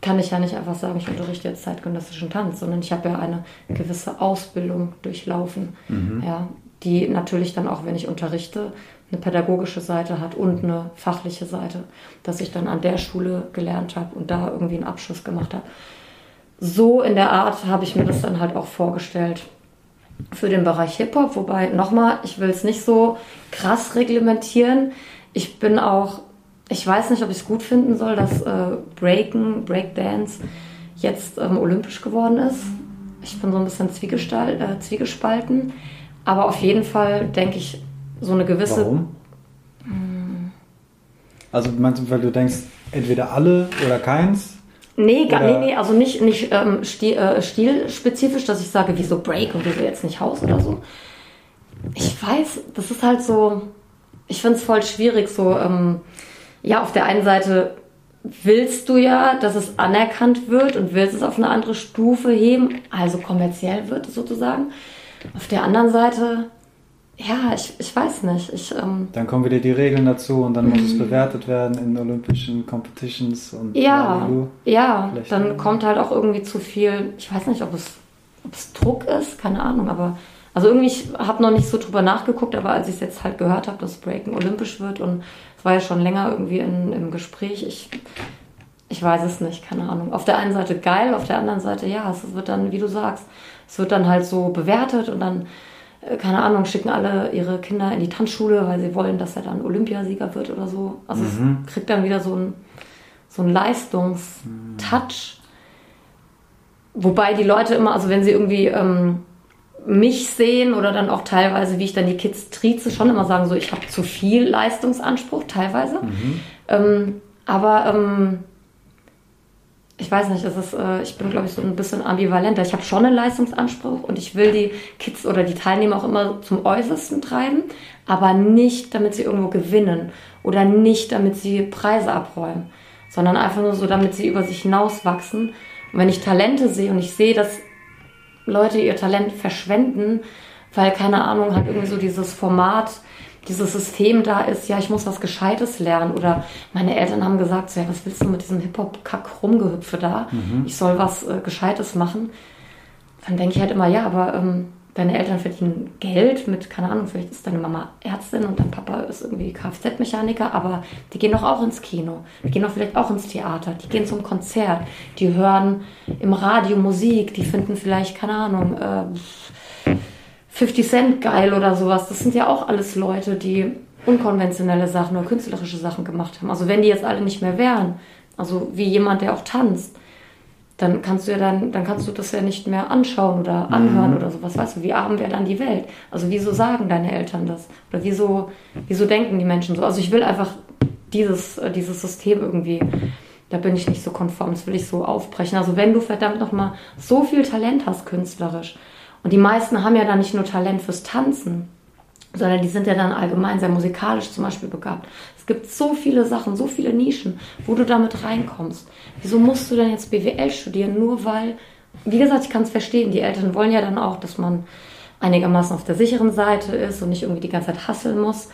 kann ich ja nicht einfach sagen, ich unterrichte jetzt zeitgenössischen Tanz, sondern ich habe ja eine gewisse Ausbildung durchlaufen, mhm. ja, die natürlich dann auch, wenn ich unterrichte, eine pädagogische Seite hat und eine fachliche Seite, dass ich dann an der Schule gelernt habe und da irgendwie einen Abschluss gemacht habe. So in der Art habe ich mir das dann halt auch vorgestellt für den Bereich Hip-Hop, wobei nochmal, ich will es nicht so krass reglementieren. Ich bin auch, ich weiß nicht, ob ich es gut finden soll, dass äh, Breaken, Breakdance jetzt ähm, olympisch geworden ist. Ich bin so ein bisschen äh, zwiegespalten. Aber auf jeden Fall denke ich, so eine gewisse. Warum? Also meinst du, weil du denkst, entweder alle oder keins? Nee, gar, nee, nee, also nicht, nicht ähm, stil, äh, stilspezifisch, dass ich sage, wieso Break und wieso jetzt nicht Haus oder so. Ich weiß, das ist halt so, ich finde es voll schwierig, so, ähm, ja, auf der einen Seite willst du ja, dass es anerkannt wird und willst es auf eine andere Stufe heben, also kommerziell wird sozusagen. Auf der anderen Seite ja, ich, ich weiß nicht. Ich, ähm, dann kommen wieder die Regeln dazu und dann muss es mhm. bewertet werden in olympischen Competitions und ja, ja, dann kommt halt auch irgendwie zu viel. Ich weiß nicht, ob es, ob es Druck ist, keine Ahnung, aber Also irgendwie, ich habe noch nicht so drüber nachgeguckt, aber als ich es jetzt halt gehört habe, dass Breaken olympisch wird und es war ja schon länger irgendwie in, im Gespräch, ich, ich weiß es nicht, keine Ahnung. Auf der einen Seite geil, auf der anderen Seite, ja, es wird dann, wie du sagst, es wird dann halt so bewertet und dann, keine Ahnung, schicken alle ihre Kinder in die Tanzschule, weil sie wollen, dass er dann Olympiasieger wird oder so. Also mhm. es kriegt dann wieder so ein, so ein Leistungstouch. Wobei die Leute immer, also wenn sie irgendwie ähm, mich sehen oder dann auch teilweise, wie ich dann die Kids trieze, schon immer sagen, so ich habe zu viel Leistungsanspruch teilweise. Mhm. Ähm, aber ähm, ich weiß nicht, es ist, äh, ich bin, glaube ich, so ein bisschen ambivalenter. Ich habe schon einen Leistungsanspruch und ich will die Kids oder die Teilnehmer auch immer zum Äußersten treiben, aber nicht, damit sie irgendwo gewinnen oder nicht, damit sie Preise abräumen, sondern einfach nur so, damit sie über sich hinauswachsen. Und wenn ich Talente sehe und ich sehe, dass Leute ihr Talent verschwenden, weil, keine Ahnung, halt irgendwie so dieses Format, dieses System da ist, ja, ich muss was Gescheites lernen. Oder meine Eltern haben gesagt, so, ja, was willst du mit diesem Hip-Hop-Kack rumgehüpfe da? Mhm. Ich soll was äh, Gescheites machen. Dann denke ich halt immer, ja, aber ähm, deine Eltern verdienen Geld mit, keine Ahnung, vielleicht ist deine Mama Ärztin und dein Papa ist irgendwie Kfz-Mechaniker, aber die gehen doch auch ins Kino, die gehen doch vielleicht auch ins Theater, die gehen zum Konzert, die hören im Radio Musik, die finden vielleicht, keine Ahnung, äh, 50 Cent geil oder sowas. Das sind ja auch alles Leute, die unkonventionelle Sachen oder künstlerische Sachen gemacht haben. Also wenn die jetzt alle nicht mehr wären, also wie jemand, der auch tanzt, dann kannst du ja dann, dann kannst du das ja nicht mehr anschauen oder anhören mhm. oder sowas. Weißt du, wie arm wäre dann die Welt? Also wieso sagen deine Eltern das? Oder wieso, wieso denken die Menschen so? Also ich will einfach dieses, äh, dieses System irgendwie, da bin ich nicht so konform, das will ich so aufbrechen. Also wenn du verdammt nochmal so viel Talent hast künstlerisch, und die meisten haben ja dann nicht nur Talent fürs Tanzen, sondern die sind ja dann allgemein sehr musikalisch zum Beispiel begabt. Es gibt so viele Sachen, so viele Nischen, wo du damit reinkommst. Wieso musst du denn jetzt BWL studieren? Nur weil, wie gesagt, ich kann es verstehen, die Eltern wollen ja dann auch, dass man einigermaßen auf der sicheren Seite ist und nicht irgendwie die ganze Zeit hasseln muss.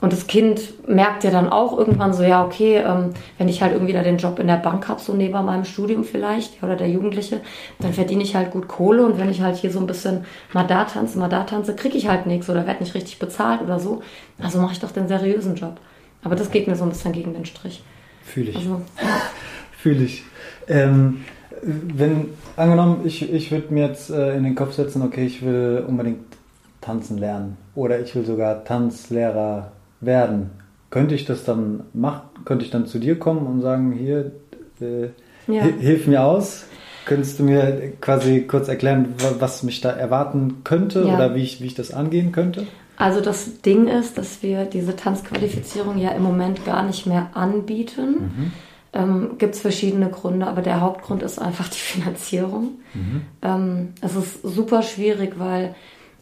Und das Kind merkt ja dann auch irgendwann so, ja, okay, ähm, wenn ich halt irgendwie da den Job in der Bank habe, so neben meinem Studium vielleicht, oder der Jugendliche, dann verdiene ich halt gut Kohle und wenn ich halt hier so ein bisschen mal da tanze, mal da tanze, kriege ich halt nichts oder werde nicht richtig bezahlt oder so. Also mache ich doch den seriösen Job. Aber das geht mir so ein bisschen gegen den Strich. Fühle ich. Also, ja. Fühle ich. Ähm, wenn, angenommen, ich, ich würde mir jetzt äh, in den Kopf setzen, okay, ich will unbedingt tanzen lernen oder ich will sogar Tanzlehrer werden. Könnte ich das dann machen? Könnte ich dann zu dir kommen und sagen, hier, äh, ja. hilf mir aus? Könntest du mir quasi kurz erklären, was mich da erwarten könnte ja. oder wie ich, wie ich das angehen könnte? Also das Ding ist, dass wir diese Tanzqualifizierung ja im Moment gar nicht mehr anbieten. Mhm. Ähm, Gibt es verschiedene Gründe, aber der Hauptgrund ist einfach die Finanzierung. Mhm. Ähm, es ist super schwierig, weil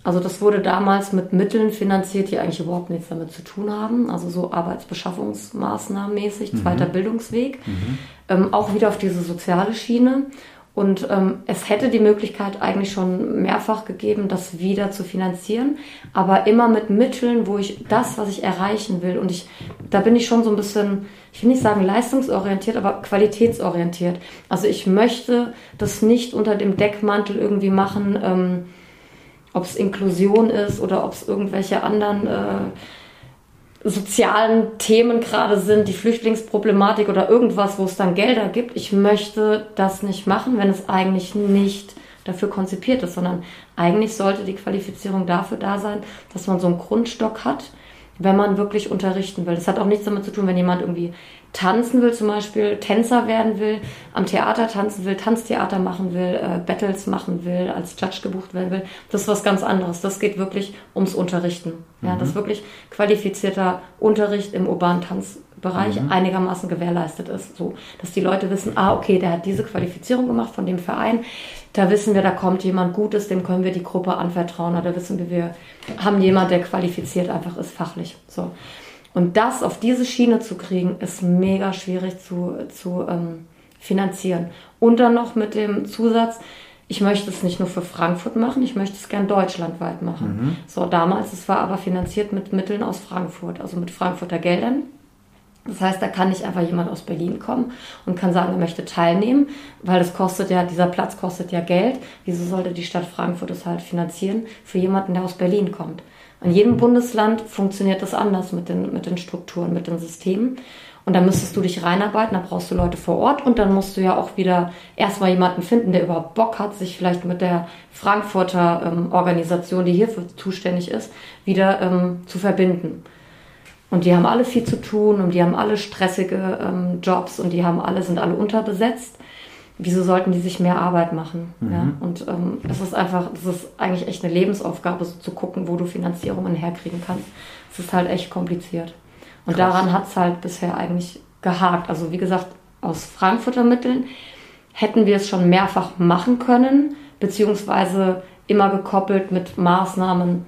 also das wurde damals mit Mitteln finanziert, die eigentlich überhaupt nichts damit zu tun haben. Also so Arbeitsbeschaffungsmaßnahmen mäßig, mhm. zweiter Bildungsweg. Mhm. Ähm, auch wieder auf diese soziale Schiene. Und ähm, es hätte die Möglichkeit eigentlich schon mehrfach gegeben, das wieder zu finanzieren, aber immer mit Mitteln, wo ich das, was ich erreichen will, und ich, da bin ich schon so ein bisschen, ich will nicht sagen leistungsorientiert, aber qualitätsorientiert. Also ich möchte das nicht unter dem Deckmantel irgendwie machen, ähm, ob es Inklusion ist oder ob es irgendwelche anderen äh, sozialen Themen gerade sind, die Flüchtlingsproblematik oder irgendwas, wo es dann Gelder gibt. Ich möchte das nicht machen, wenn es eigentlich nicht dafür konzipiert ist, sondern eigentlich sollte die Qualifizierung dafür da sein, dass man so einen Grundstock hat, wenn man wirklich unterrichten will. Das hat auch nichts damit zu tun, wenn jemand irgendwie tanzen will, zum Beispiel Tänzer werden will, am Theater tanzen will, Tanztheater machen will, äh, Battles machen will, als Judge gebucht werden will. Das ist was ganz anderes. Das geht wirklich ums Unterrichten. Ja, mhm. das wirklich qualifizierter Unterricht im urbanen Tanzbereich mhm. einigermaßen gewährleistet ist. So, dass die Leute wissen, ah, okay, der hat diese Qualifizierung gemacht von dem Verein. Da wissen wir, da kommt jemand Gutes, dem können wir die Gruppe anvertrauen. Oder wissen wir, wir haben jemand, der qualifiziert einfach ist fachlich. So. Und das auf diese Schiene zu kriegen, ist mega schwierig zu, zu ähm, finanzieren. Und dann noch mit dem Zusatz, ich möchte es nicht nur für Frankfurt machen, ich möchte es gern deutschlandweit machen. Mhm. So, damals, es war aber finanziert mit Mitteln aus Frankfurt, also mit Frankfurter Geldern. Das heißt, da kann nicht einfach jemand aus Berlin kommen und kann sagen, er möchte teilnehmen, weil das kostet ja, dieser Platz kostet ja Geld. Wieso sollte die Stadt Frankfurt das halt finanzieren für jemanden, der aus Berlin kommt? In jedem Bundesland funktioniert das anders mit den, mit den Strukturen, mit den Systemen. Und da müsstest du dich reinarbeiten, da brauchst du Leute vor Ort und dann musst du ja auch wieder erstmal jemanden finden, der überhaupt Bock hat, sich vielleicht mit der Frankfurter ähm, Organisation, die hierfür zuständig ist, wieder ähm, zu verbinden. Und die haben alle viel zu tun und die haben alle stressige ähm, Jobs und die haben alle, sind alle unterbesetzt. Wieso sollten die sich mehr Arbeit machen? Mhm. Ja? Und ähm, es ist einfach, es ist eigentlich echt eine Lebensaufgabe, so zu gucken, wo du Finanzierungen herkriegen kannst. Es ist halt echt kompliziert. Und Krass. daran hat es halt bisher eigentlich gehakt. Also wie gesagt, aus Frankfurter Mitteln hätten wir es schon mehrfach machen können, beziehungsweise immer gekoppelt mit Maßnahmen,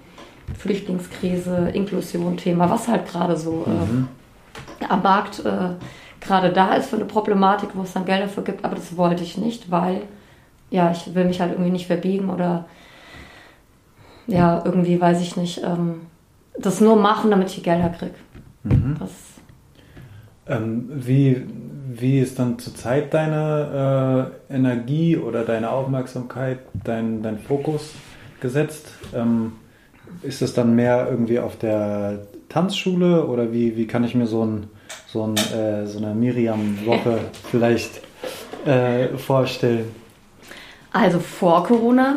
Flüchtlingskrise, Inklusion, Thema, was halt gerade so mhm. äh, am Markt äh, gerade da ist für eine Problematik, wo es dann Geld dafür gibt. Aber das wollte ich nicht, weil ja, ich will mich halt irgendwie nicht verbiegen oder ja, irgendwie weiß ich nicht, ähm, das nur machen, damit ich die Gelder kriege. Mhm. Ähm, wie, wie ist dann zurzeit deine äh, Energie oder deine Aufmerksamkeit, dein, dein Fokus gesetzt? Ähm, ist es dann mehr irgendwie auf der Tanzschule oder wie, wie kann ich mir so, ein, so, ein, äh, so eine Miriam-Woche vielleicht äh, vorstellen? Also vor Corona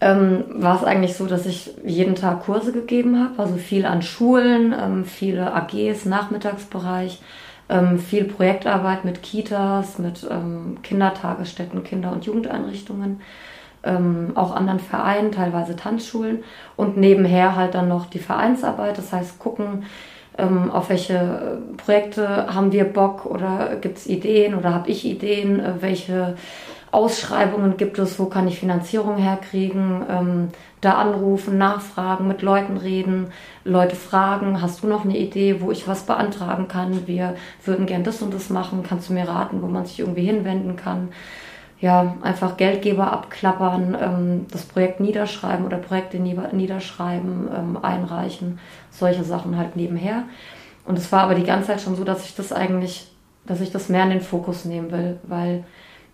ähm, war es eigentlich so, dass ich jeden Tag Kurse gegeben habe, also viel an Schulen, ähm, viele AGs, Nachmittagsbereich, ähm, viel Projektarbeit mit Kitas, mit ähm, Kindertagesstätten, Kinder- und Jugendeinrichtungen ähm, auch anderen Vereinen, teilweise Tanzschulen und nebenher halt dann noch die Vereinsarbeit, das heißt gucken, ähm, auf welche äh, Projekte haben wir Bock oder gibt es Ideen oder habe ich Ideen, äh, welche Ausschreibungen gibt es, wo kann ich Finanzierung herkriegen, ähm, da anrufen, nachfragen, mit Leuten reden, Leute fragen, hast du noch eine Idee, wo ich was beantragen kann, wir würden gern das und das machen, kannst du mir raten, wo man sich irgendwie hinwenden kann? Ja, einfach Geldgeber abklappern, ähm, das Projekt niederschreiben oder Projekte niederschreiben, ähm, einreichen, solche Sachen halt nebenher. Und es war aber die ganze Zeit schon so, dass ich das eigentlich, dass ich das mehr in den Fokus nehmen will, weil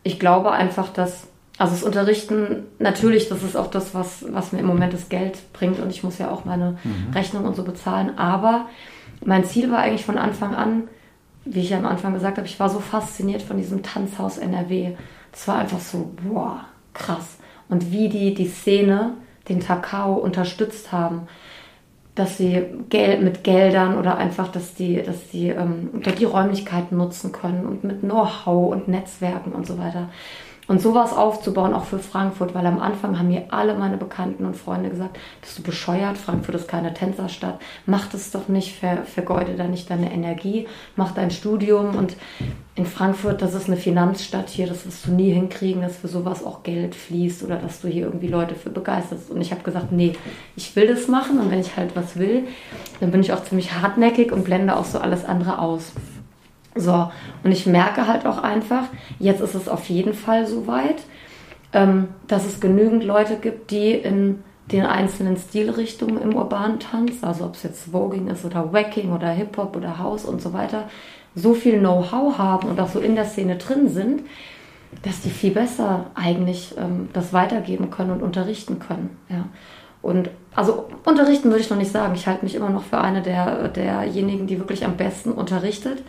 ich glaube einfach, dass, also das Unterrichten, natürlich, das ist auch das, was, was mir im Moment das Geld bringt und ich muss ja auch meine mhm. Rechnung und so bezahlen, aber mein Ziel war eigentlich von Anfang an, wie ich ja am Anfang gesagt habe, ich war so fasziniert von diesem Tanzhaus NRW das war einfach so, boah, krass. Und wie die die Szene, den Takao unterstützt haben, dass sie Geld mit Geldern oder einfach, dass die, dass die ähm, die Räumlichkeiten nutzen können und mit Know-how und Netzwerken und so weiter. Und sowas aufzubauen, auch für Frankfurt, weil am Anfang haben mir alle meine Bekannten und Freunde gesagt, bist du bescheuert, Frankfurt ist keine Tänzerstadt, mach das doch nicht, ver, vergeude da nicht deine Energie, mach dein Studium. Und in Frankfurt, das ist eine Finanzstadt hier, das wirst du nie hinkriegen, dass für sowas auch Geld fließt oder dass du hier irgendwie Leute für begeisterst. Und ich habe gesagt, nee, ich will das machen. Und wenn ich halt was will, dann bin ich auch ziemlich hartnäckig und blende auch so alles andere aus. So, und ich merke halt auch einfach, jetzt ist es auf jeden Fall so weit, ähm, dass es genügend Leute gibt, die in den einzelnen Stilrichtungen im urbanen Tanz, also ob es jetzt Voging ist oder Wacking oder Hip-Hop oder House und so weiter, so viel Know-how haben und auch so in der Szene drin sind, dass die viel besser eigentlich ähm, das weitergeben können und unterrichten können. Ja. Und also unterrichten würde ich noch nicht sagen. Ich halte mich immer noch für eine der, derjenigen, die wirklich am besten unterrichtet.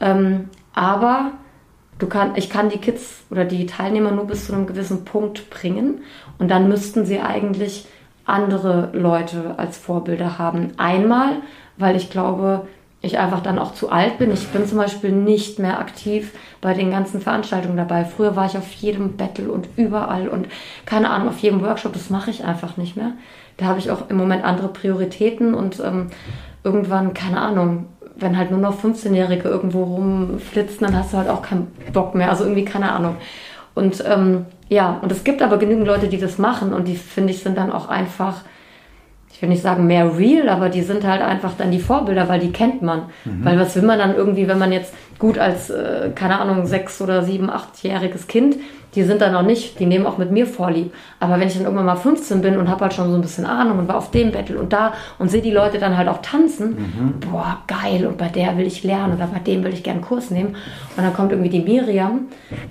Ähm, aber du kann, ich kann die Kids oder die Teilnehmer nur bis zu einem gewissen Punkt bringen und dann müssten sie eigentlich andere Leute als Vorbilder haben. Einmal, weil ich glaube, ich einfach dann auch zu alt bin. Ich bin zum Beispiel nicht mehr aktiv bei den ganzen Veranstaltungen dabei. Früher war ich auf jedem Battle und überall und keine Ahnung, auf jedem Workshop. Das mache ich einfach nicht mehr. Da habe ich auch im Moment andere Prioritäten und ähm, irgendwann, keine Ahnung, wenn halt nur noch 15-Jährige irgendwo rumflitzen, dann hast du halt auch keinen Bock mehr. Also irgendwie keine Ahnung. Und ähm, ja, und es gibt aber genügend Leute, die das machen und die, finde ich, sind dann auch einfach, ich will nicht sagen mehr real, aber die sind halt einfach dann die Vorbilder, weil die kennt man. Mhm. Weil was will man dann irgendwie, wenn man jetzt gut als, äh, keine Ahnung, sechs- oder sieben-, achtjähriges Kind die sind dann noch nicht, die nehmen auch mit mir Vorlieb. Aber wenn ich dann irgendwann mal 15 bin und habe halt schon so ein bisschen Ahnung und war auf dem Battle und da und sehe die Leute dann halt auch tanzen, mhm. boah, geil, und bei der will ich lernen oder bei dem will ich gerne einen Kurs nehmen. Und dann kommt irgendwie die Miriam,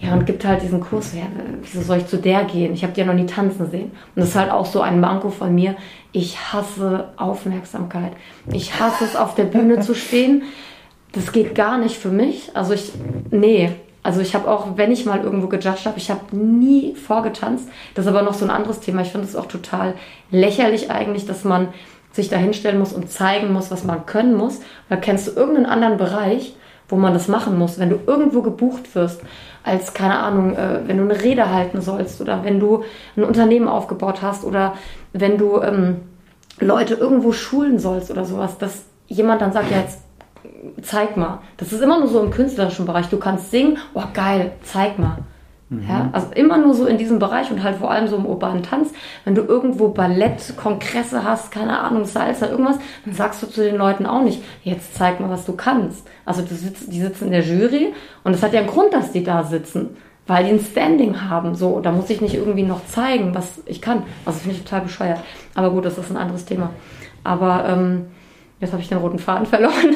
ja, und gibt halt diesen Kurs, ja, wieso soll ich zu der gehen? Ich habe die ja noch nie tanzen sehen. Und das ist halt auch so ein Manko von mir. Ich hasse Aufmerksamkeit. Ich hasse es, auf der Bühne zu stehen. Das geht gar nicht für mich. Also ich, nee, also ich habe auch, wenn ich mal irgendwo gejudged habe, ich habe nie vorgetanzt. Das ist aber noch so ein anderes Thema. Ich finde es auch total lächerlich eigentlich, dass man sich da hinstellen muss und zeigen muss, was man können muss. Da kennst du irgendeinen anderen Bereich, wo man das machen muss. Wenn du irgendwo gebucht wirst, als, keine Ahnung, äh, wenn du eine Rede halten sollst oder wenn du ein Unternehmen aufgebaut hast oder wenn du ähm, Leute irgendwo schulen sollst oder sowas, dass jemand dann sagt, ja, jetzt zeig mal. Das ist immer nur so im künstlerischen Bereich. Du kannst singen, oh geil, zeig mal. Mhm. Ja, also immer nur so in diesem Bereich und halt vor allem so im urbanen Tanz. Wenn du irgendwo Ballett, Kongresse hast, keine Ahnung, Salsa, irgendwas, dann sagst du zu den Leuten auch nicht, jetzt zeig mal, was du kannst. Also du sitzt, die sitzen in der Jury und es hat ja einen Grund, dass die da sitzen. Weil die ein Standing haben, so, da muss ich nicht irgendwie noch zeigen, was ich kann. Also finde ich total bescheuert. Aber gut, das ist ein anderes Thema. Aber ähm, Jetzt habe ich den roten Faden verloren.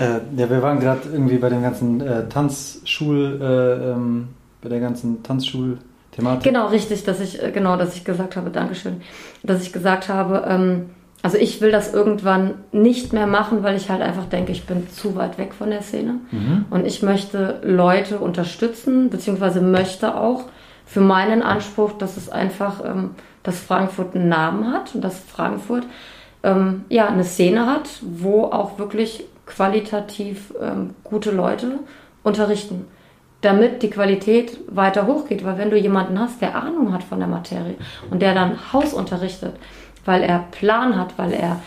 äh, ja, wir waren gerade irgendwie bei den ganzen äh, Tanzschul, äh, ähm, bei der ganzen Tanzschul-Thematik. Genau, richtig, dass ich, äh, genau, dass ich gesagt habe, Dankeschön, dass ich gesagt habe, ähm, also ich will das irgendwann nicht mehr machen, weil ich halt einfach denke, ich bin zu weit weg von der Szene. Mhm. Und ich möchte Leute unterstützen, beziehungsweise möchte auch für meinen Anspruch, dass es einfach, ähm, dass Frankfurt einen Namen hat und dass Frankfurt ähm, ja, eine Szene hat, wo auch wirklich qualitativ ähm, gute Leute unterrichten, damit die Qualität weiter hochgeht. Weil wenn du jemanden hast, der Ahnung hat von der Materie und der dann Haus unterrichtet, weil er Plan hat, weil er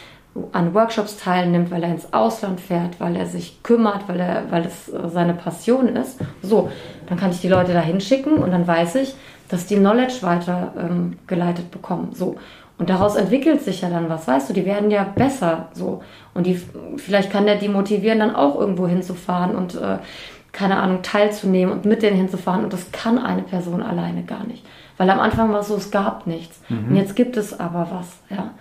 an Workshops teilnimmt, weil er ins Ausland fährt, weil er sich kümmert, weil er, weil es äh, seine Passion ist. So, dann kann ich die Leute da hinschicken und dann weiß ich, dass die Knowledge weiter ähm, geleitet bekommen. So. Und daraus entwickelt sich ja dann was, weißt du, die werden ja besser so. Und die, vielleicht kann der die motivieren, dann auch irgendwo hinzufahren und, äh, keine Ahnung, teilzunehmen und mit denen hinzufahren. Und das kann eine Person alleine gar nicht. Weil am Anfang war es so, es gab nichts. Mhm. Und jetzt gibt es aber was, ja.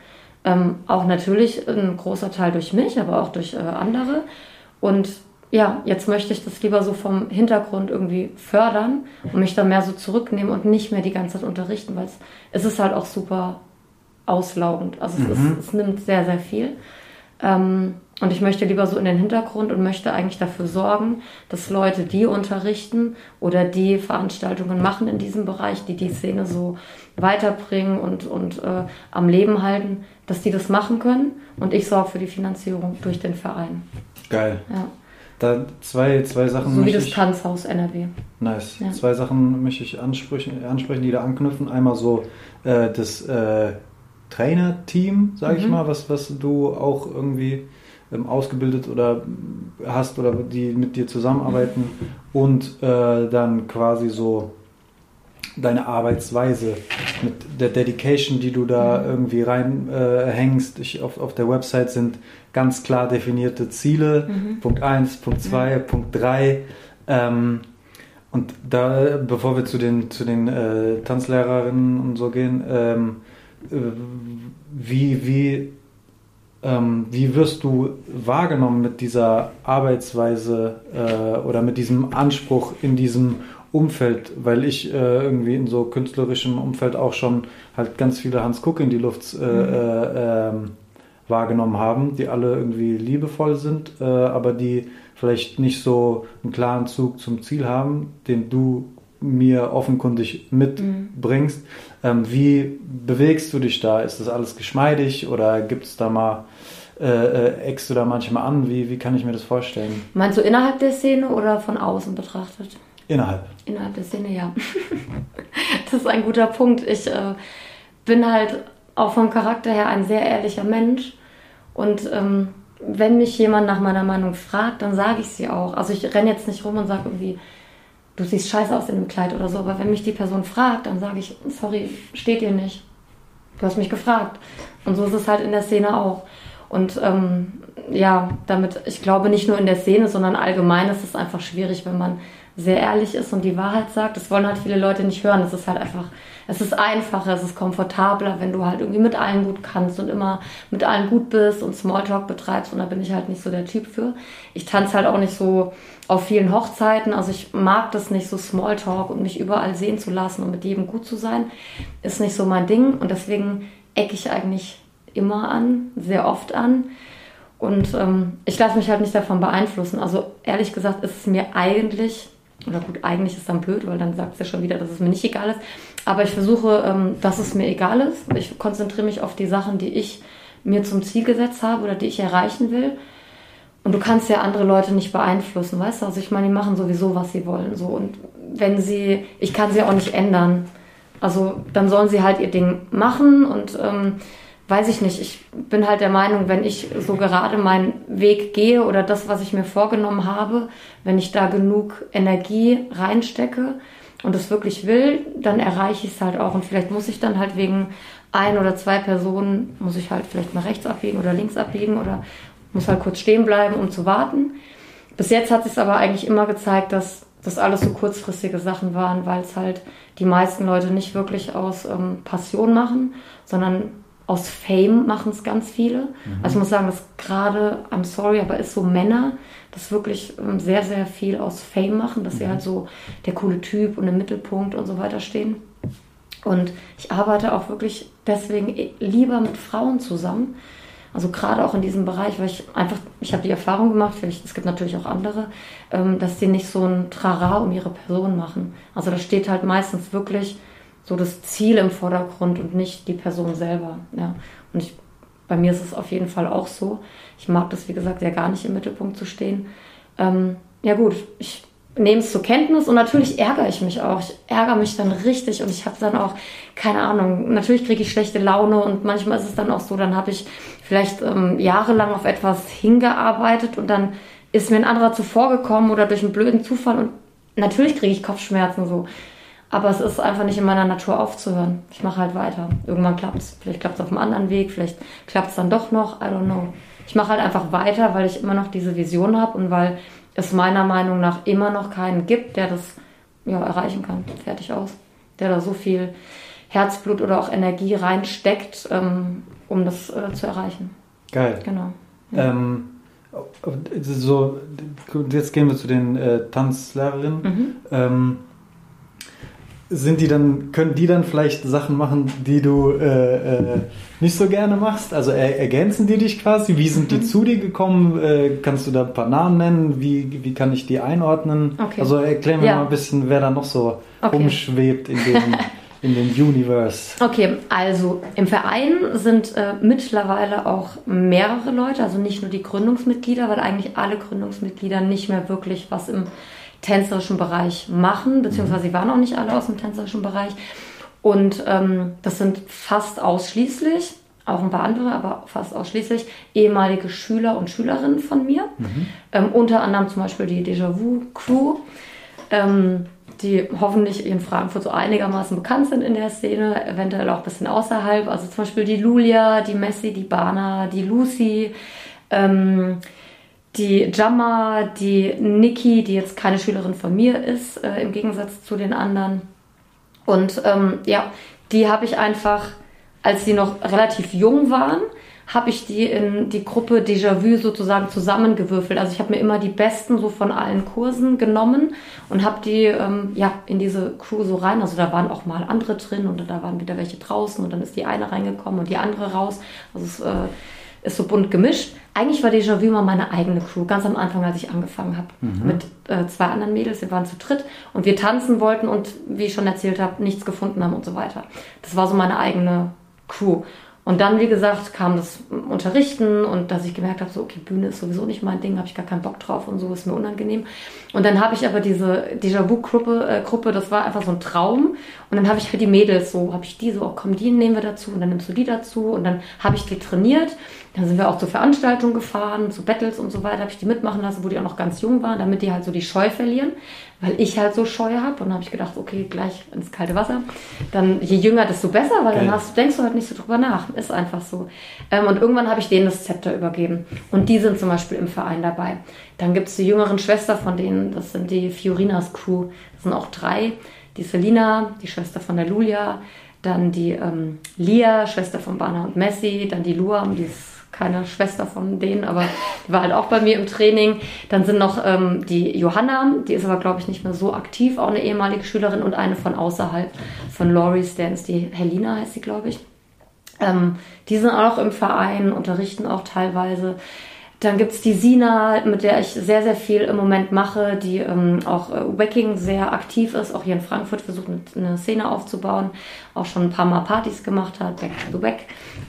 Ähm, auch natürlich ein großer Teil durch mich, aber auch durch äh, andere. Und ja, jetzt möchte ich das lieber so vom Hintergrund irgendwie fördern und mich dann mehr so zurücknehmen und nicht mehr die ganze Zeit unterrichten, weil es, es ist halt auch super auslaugend. Also es, mhm. ist, es nimmt sehr, sehr viel. Ähm, und ich möchte lieber so in den Hintergrund und möchte eigentlich dafür sorgen, dass Leute, die unterrichten oder die Veranstaltungen machen in diesem Bereich, die die Szene so weiterbringen und, und äh, am Leben halten, dass die das machen können. Und ich sorge für die Finanzierung durch den Verein. Geil. Ja. Da zwei, zwei Sachen. So wie das ich, Tanzhaus NRW. Nice. Ja. Zwei Sachen möchte ich ansprechen, ansprechen die da anknüpfen. Einmal so äh, das äh, Trainerteam, sage ich mhm. mal, was, was du auch irgendwie ähm, ausgebildet oder hast oder die mit dir zusammenarbeiten und äh, dann quasi so deine Arbeitsweise mit der Dedication, die du da mhm. irgendwie reinhängst. Äh, auf, auf der Website sind ganz klar definierte Ziele. Mhm. Punkt 1, Punkt 2, mhm. Punkt 3. Ähm, und da, bevor wir zu den, zu den äh, Tanzlehrerinnen und so gehen, ähm, äh, wie, wie, ähm, wie wirst du wahrgenommen mit dieser Arbeitsweise äh, oder mit diesem Anspruch in diesem Umfeld, weil ich äh, irgendwie in so künstlerischem Umfeld auch schon halt ganz viele Hans Kuck in die Luft äh, mhm. Äh, ähm, wahrgenommen haben, die alle irgendwie liebevoll sind, äh, aber die vielleicht nicht so einen klaren Zug zum Ziel haben, den du mir offenkundig mitbringst. Mhm. Ähm, wie bewegst du dich da? Ist das alles geschmeidig oder gibt es da mal, äh, äh, eckst du da manchmal an? Wie, wie kann ich mir das vorstellen? Meinst du innerhalb der Szene oder von außen betrachtet? Innerhalb. Innerhalb der Szene, ja. das ist ein guter Punkt. Ich äh, bin halt auch vom Charakter her ein sehr ehrlicher Mensch und ähm, wenn mich jemand nach meiner Meinung fragt, dann sage ich sie auch. Also ich renne jetzt nicht rum und sage irgendwie, du siehst scheiße aus in dem Kleid oder so. Aber wenn mich die Person fragt, dann sage ich, sorry, steht dir nicht. Du hast mich gefragt. Und so ist es halt in der Szene auch. Und ähm, ja, damit, ich glaube nicht nur in der Szene, sondern allgemein ist es einfach schwierig, wenn man sehr ehrlich ist und die Wahrheit sagt. Das wollen halt viele Leute nicht hören. Das ist halt einfach, es ist einfacher, es ist komfortabler, wenn du halt irgendwie mit allen gut kannst und immer mit allen gut bist und Smalltalk betreibst. Und da bin ich halt nicht so der Typ für. Ich tanze halt auch nicht so auf vielen Hochzeiten. Also ich mag das nicht so Smalltalk und mich überall sehen zu lassen und mit jedem gut zu sein. Ist nicht so mein Ding. Und deswegen ecke ich eigentlich immer an, sehr oft an. Und ähm, ich lasse mich halt nicht davon beeinflussen. Also ehrlich gesagt ist es mir eigentlich, oder gut, eigentlich ist dann blöd, weil dann sagt es ja schon wieder, dass es mir nicht egal ist. Aber ich versuche, ähm, dass es mir egal ist. Ich konzentriere mich auf die Sachen, die ich mir zum Ziel gesetzt habe oder die ich erreichen will. Und du kannst ja andere Leute nicht beeinflussen, weißt du? Also ich meine, die machen sowieso, was sie wollen. So. Und wenn sie, ich kann sie auch nicht ändern. Also dann sollen sie halt ihr Ding machen und ähm, weiß ich nicht, ich bin halt der Meinung, wenn ich so gerade meinen Weg gehe oder das, was ich mir vorgenommen habe, wenn ich da genug Energie reinstecke und es wirklich will, dann erreiche ich es halt auch. Und vielleicht muss ich dann halt wegen ein oder zwei Personen, muss ich halt vielleicht mal rechts abbiegen oder links abbiegen oder muss halt kurz stehen bleiben, um zu warten. Bis jetzt hat sich aber eigentlich immer gezeigt, dass das alles so kurzfristige Sachen waren, weil es halt die meisten Leute nicht wirklich aus ähm, Passion machen, sondern aus Fame machen es ganz viele. Mhm. Also ich muss sagen, dass gerade, I'm sorry, aber ist so Männer, das wirklich ähm, sehr, sehr viel aus Fame machen, dass mhm. sie halt so der coole Typ und im Mittelpunkt und so weiter stehen. Und ich arbeite auch wirklich deswegen lieber mit Frauen zusammen. Also gerade auch in diesem Bereich, weil ich einfach, ich habe die Erfahrung gemacht, vielleicht, es gibt natürlich auch andere, ähm, dass die nicht so ein Trara um ihre Person machen. Also da steht halt meistens wirklich so das Ziel im Vordergrund und nicht die Person selber. Ja. Und ich, bei mir ist es auf jeden Fall auch so. Ich mag das, wie gesagt, ja gar nicht im Mittelpunkt zu stehen. Ähm, ja gut, ich nehme es zur Kenntnis und natürlich ärgere ich mich auch. Ich ärgere mich dann richtig und ich habe dann auch, keine Ahnung, natürlich kriege ich schlechte Laune und manchmal ist es dann auch so, dann habe ich vielleicht ähm, jahrelang auf etwas hingearbeitet und dann ist mir ein anderer zuvorgekommen oder durch einen blöden Zufall und natürlich kriege ich Kopfschmerzen so. Aber es ist einfach nicht in meiner Natur aufzuhören. Ich mache halt weiter. Irgendwann klappt es. Vielleicht klappt es auf einem anderen Weg, vielleicht klappt es dann doch noch. I don't know. Ich mache halt einfach weiter, weil ich immer noch diese Vision habe und weil es meiner Meinung nach immer noch keinen gibt, der das ja, erreichen kann. Fertig aus. Der da so viel Herzblut oder auch Energie reinsteckt, ähm, um das äh, zu erreichen. Geil. Genau. Ja. Ähm, so, jetzt gehen wir zu den äh, Tanzlehrerinnen. Mhm. Ähm, sind die dann, können die dann vielleicht Sachen machen, die du äh, äh, nicht so gerne machst? Also er, ergänzen die dich quasi? Wie sind die mhm. zu dir gekommen? Äh, kannst du da ein paar Namen nennen? Wie, wie kann ich die einordnen? Okay. Also erklär mir ja. mal ein bisschen, wer da noch so okay. rumschwebt in dem, in dem Universe. Okay, also im Verein sind äh, mittlerweile auch mehrere Leute, also nicht nur die Gründungsmitglieder, weil eigentlich alle Gründungsmitglieder nicht mehr wirklich was im tänzerischen Bereich machen, beziehungsweise sie waren auch nicht alle aus dem tänzerischen Bereich. Und ähm, das sind fast ausschließlich, auch ein paar andere, aber fast ausschließlich ehemalige Schüler und Schülerinnen von mir. Mhm. Ähm, unter anderem zum Beispiel die Déjà-vu-Crew, ähm, die hoffentlich in Frankfurt so einigermaßen bekannt sind in der Szene, eventuell auch ein bisschen außerhalb. Also zum Beispiel die Lulia, die Messi, die Bana, die Lucy. Die Jamma, die Niki, die jetzt keine Schülerin von mir ist, äh, im Gegensatz zu den anderen. Und ähm, ja, die habe ich einfach, als sie noch relativ jung waren, habe ich die in die Gruppe Déjà-vu sozusagen zusammengewürfelt. Also ich habe mir immer die besten so von allen Kursen genommen und habe die ähm, ja in diese Crew so rein. Also da waren auch mal andere drin und da waren wieder welche draußen und dann ist die eine reingekommen und die andere raus. Also es äh, ist so bunt gemischt. Eigentlich war Déjà-vu mal meine eigene Crew, ganz am Anfang, als ich angefangen habe. Mhm. Mit äh, zwei anderen Mädels, wir waren zu dritt und wir tanzen wollten und, wie ich schon erzählt habe, nichts gefunden haben und so weiter. Das war so meine eigene Crew. Und dann, wie gesagt, kam das Unterrichten und dass ich gemerkt habe, so, okay, Bühne ist sowieso nicht mein Ding, habe ich gar keinen Bock drauf und so, ist mir unangenehm. Und dann habe ich aber diese Déjà-vu-Gruppe, äh, Gruppe, das war einfach so ein Traum. Und dann habe ich für die Mädels so, habe ich die so, oh, komm, die nehmen wir dazu und dann nimmst du die dazu und dann habe ich die trainiert Dann sind wir auch zur Veranstaltung gefahren, zu Battles und so weiter, habe ich die mitmachen lassen, wo die auch noch ganz jung waren, damit die halt so die Scheu verlieren, weil ich halt so Scheu habe. Und dann habe ich gedacht, okay, gleich ins kalte Wasser. Dann je jünger, desto besser, weil Geil. dann hast, denkst du halt nicht so drüber nach. Ist einfach so. Ähm, und irgendwann habe ich denen das Zepter übergeben. Und die sind zum Beispiel im Verein dabei. Dann gibt es die jüngeren Schwester von denen, das sind die Fiorinas Crew. Das sind auch drei. Die Selina, die Schwester von der Lulia, dann die ähm, Lia, Schwester von Bana und Messi, dann die Luam, die ist keine Schwester von denen, aber die war halt auch bei mir im Training. Dann sind noch ähm, die Johanna, die ist aber, glaube ich, nicht mehr so aktiv, auch eine ehemalige Schülerin und eine von außerhalb von Laurie's Dance, die Helena heißt sie, glaube ich. Ähm, die sind auch im Verein, unterrichten auch teilweise. Dann gibt es die Sina, mit der ich sehr, sehr viel im Moment mache, die ähm, auch äh, Wacking sehr aktiv ist, auch hier in Frankfurt versucht, eine Szene aufzubauen, auch schon ein paar Mal Partys gemacht hat, Back to the Wack,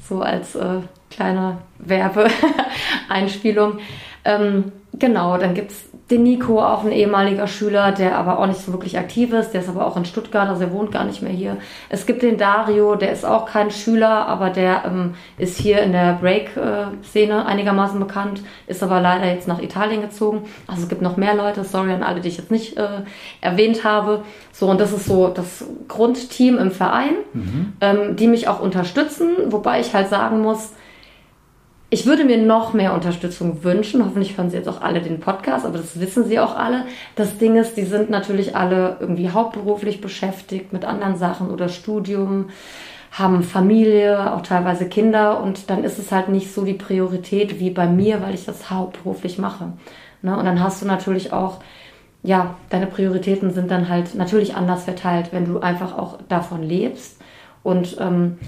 so als äh, kleine Werbeeinspielung. Ähm, genau, dann gibt es den Nico, auch ein ehemaliger Schüler, der aber auch nicht so wirklich aktiv ist. Der ist aber auch in Stuttgart, also er wohnt gar nicht mehr hier. Es gibt den Dario, der ist auch kein Schüler, aber der ähm, ist hier in der Break-Szene einigermaßen bekannt, ist aber leider jetzt nach Italien gezogen. Also es gibt noch mehr Leute, sorry an alle, die ich jetzt nicht äh, erwähnt habe. So, und das ist so das Grundteam im Verein, mhm. ähm, die mich auch unterstützen, wobei ich halt sagen muss, ich würde mir noch mehr Unterstützung wünschen. Hoffentlich hören Sie jetzt auch alle den Podcast, aber das wissen Sie auch alle. Das Ding ist, die sind natürlich alle irgendwie hauptberuflich beschäftigt mit anderen Sachen oder Studium, haben Familie, auch teilweise Kinder und dann ist es halt nicht so die Priorität wie bei mir, weil ich das hauptberuflich mache. Ne? Und dann hast du natürlich auch, ja, deine Prioritäten sind dann halt natürlich anders verteilt, wenn du einfach auch davon lebst und ähm,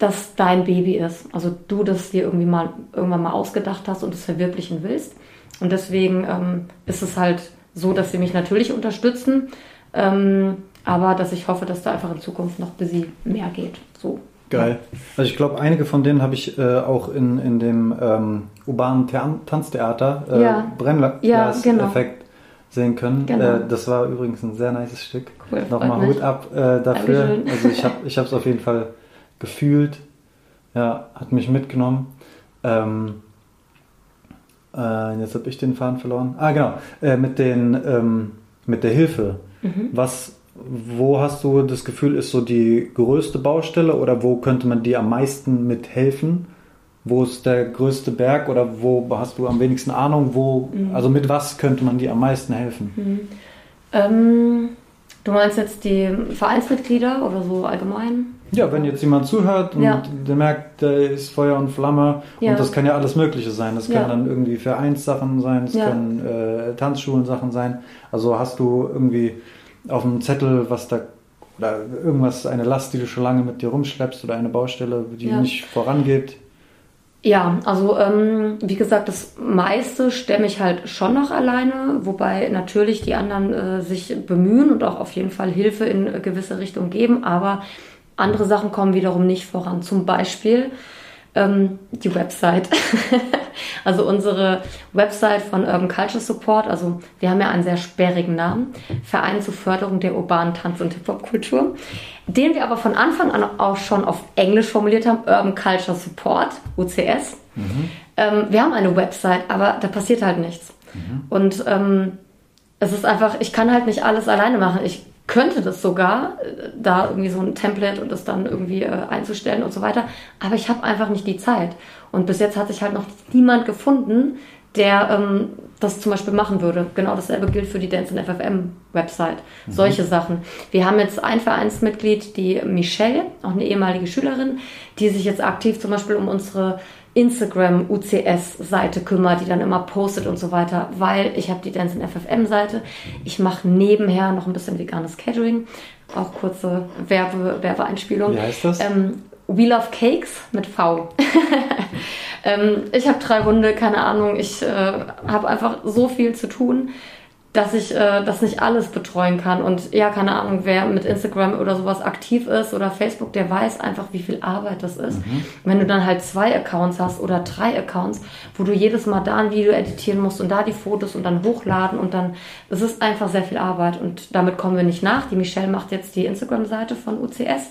das dein Baby ist. Also du das dir irgendwie mal irgendwann mal ausgedacht hast und es verwirklichen willst. Und deswegen ähm, ist es halt so, dass sie mich natürlich unterstützen, ähm, aber dass ich hoffe, dass da einfach in Zukunft noch bis sie mehr geht. So. Geil. Also ich glaube, einige von denen habe ich äh, auch in, in dem ähm, urbanen Tan Tanztheater äh, ja. Brennglas-Effekt ja, genau. sehen können. Genau. Äh, das war übrigens ein sehr nices Stück. Cool, Nochmal Hut ab äh, dafür. Dankeschön. Also ich habe es auf jeden Fall gefühlt. Ja, hat mich mitgenommen. Ähm, äh, jetzt habe ich den Faden verloren. Ah, genau. Äh, mit, den, ähm, mit der Hilfe. Mhm. Was, wo hast du das Gefühl, ist so die größte Baustelle oder wo könnte man dir am meisten mithelfen? Wo ist der größte Berg oder wo hast du am wenigsten Ahnung? Wo, mhm. Also mit was könnte man dir am meisten helfen? Mhm. Ähm, du meinst jetzt die Vereinsmitglieder oder so allgemein? Ja, wenn jetzt jemand zuhört und ja. der merkt, der ist Feuer und Flamme ja. und das kann ja alles Mögliche sein. Das kann ja. dann irgendwie Vereinssachen sein, es können äh, Tanzschulen-Sachen sein. Also hast du irgendwie auf dem Zettel, was da oder irgendwas, eine Last, die du schon lange mit dir rumschleppst oder eine Baustelle, die nicht vorangeht? Ja, also ähm, wie gesagt, das meiste stemme ich halt schon noch alleine, wobei natürlich die anderen äh, sich bemühen und auch auf jeden Fall Hilfe in gewisse Richtung geben, aber andere Sachen kommen wiederum nicht voran. Zum Beispiel ähm, die Website. also unsere Website von Urban Culture Support. Also wir haben ja einen sehr sperrigen Namen. Verein zur Förderung der urbanen Tanz- und Hip-Hop-Kultur. Den wir aber von Anfang an auch schon auf Englisch formuliert haben. Urban Culture Support, UCS. Mhm. Ähm, wir haben eine Website, aber da passiert halt nichts. Mhm. Und ähm, es ist einfach, ich kann halt nicht alles alleine machen. Ich könnte das sogar, äh, da irgendwie so ein Template und das dann irgendwie äh, einzustellen und so weiter. Aber ich habe einfach nicht die Zeit. Und bis jetzt hat sich halt noch niemand gefunden, der ähm, das zum Beispiel machen würde. Genau dasselbe gilt für die Dance in FFM Website. Mhm. Solche Sachen. Wir haben jetzt ein Vereinsmitglied, die Michelle, auch eine ehemalige Schülerin, die sich jetzt aktiv zum Beispiel um unsere Instagram UCS-Seite kümmert, die dann immer postet und so weiter, weil ich habe die Dance in FFM-Seite. Ich mache nebenher noch ein bisschen veganes Catering. Auch kurze Werbe, Werbeeinspielung. Wie heißt das? Ähm, We Love Cakes mit V. ähm, ich habe drei Hunde, keine Ahnung. Ich äh, habe einfach so viel zu tun dass ich äh, das nicht alles betreuen kann. Und ja, keine Ahnung, wer mit Instagram oder sowas aktiv ist oder Facebook, der weiß einfach, wie viel Arbeit das ist. Mhm. Wenn du dann halt zwei Accounts hast oder drei Accounts, wo du jedes Mal da ein Video editieren musst und da die Fotos und dann hochladen und dann, es ist einfach sehr viel Arbeit und damit kommen wir nicht nach. Die Michelle macht jetzt die Instagram-Seite von UCS.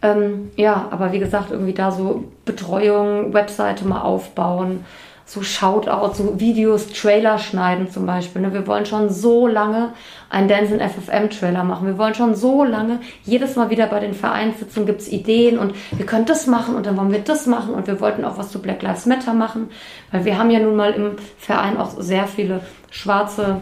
Ähm, ja, aber wie gesagt, irgendwie da so Betreuung, Webseite mal aufbauen, so Shoutout, so Videos, Trailer schneiden zum Beispiel. Ne? Wir wollen schon so lange einen Dance in FFM Trailer machen. Wir wollen schon so lange, jedes Mal wieder bei den Vereinssitzungen gibt es Ideen und wir können das machen und dann wollen wir das machen und wir wollten auch was zu Black Lives Matter machen, weil wir haben ja nun mal im Verein auch sehr viele schwarze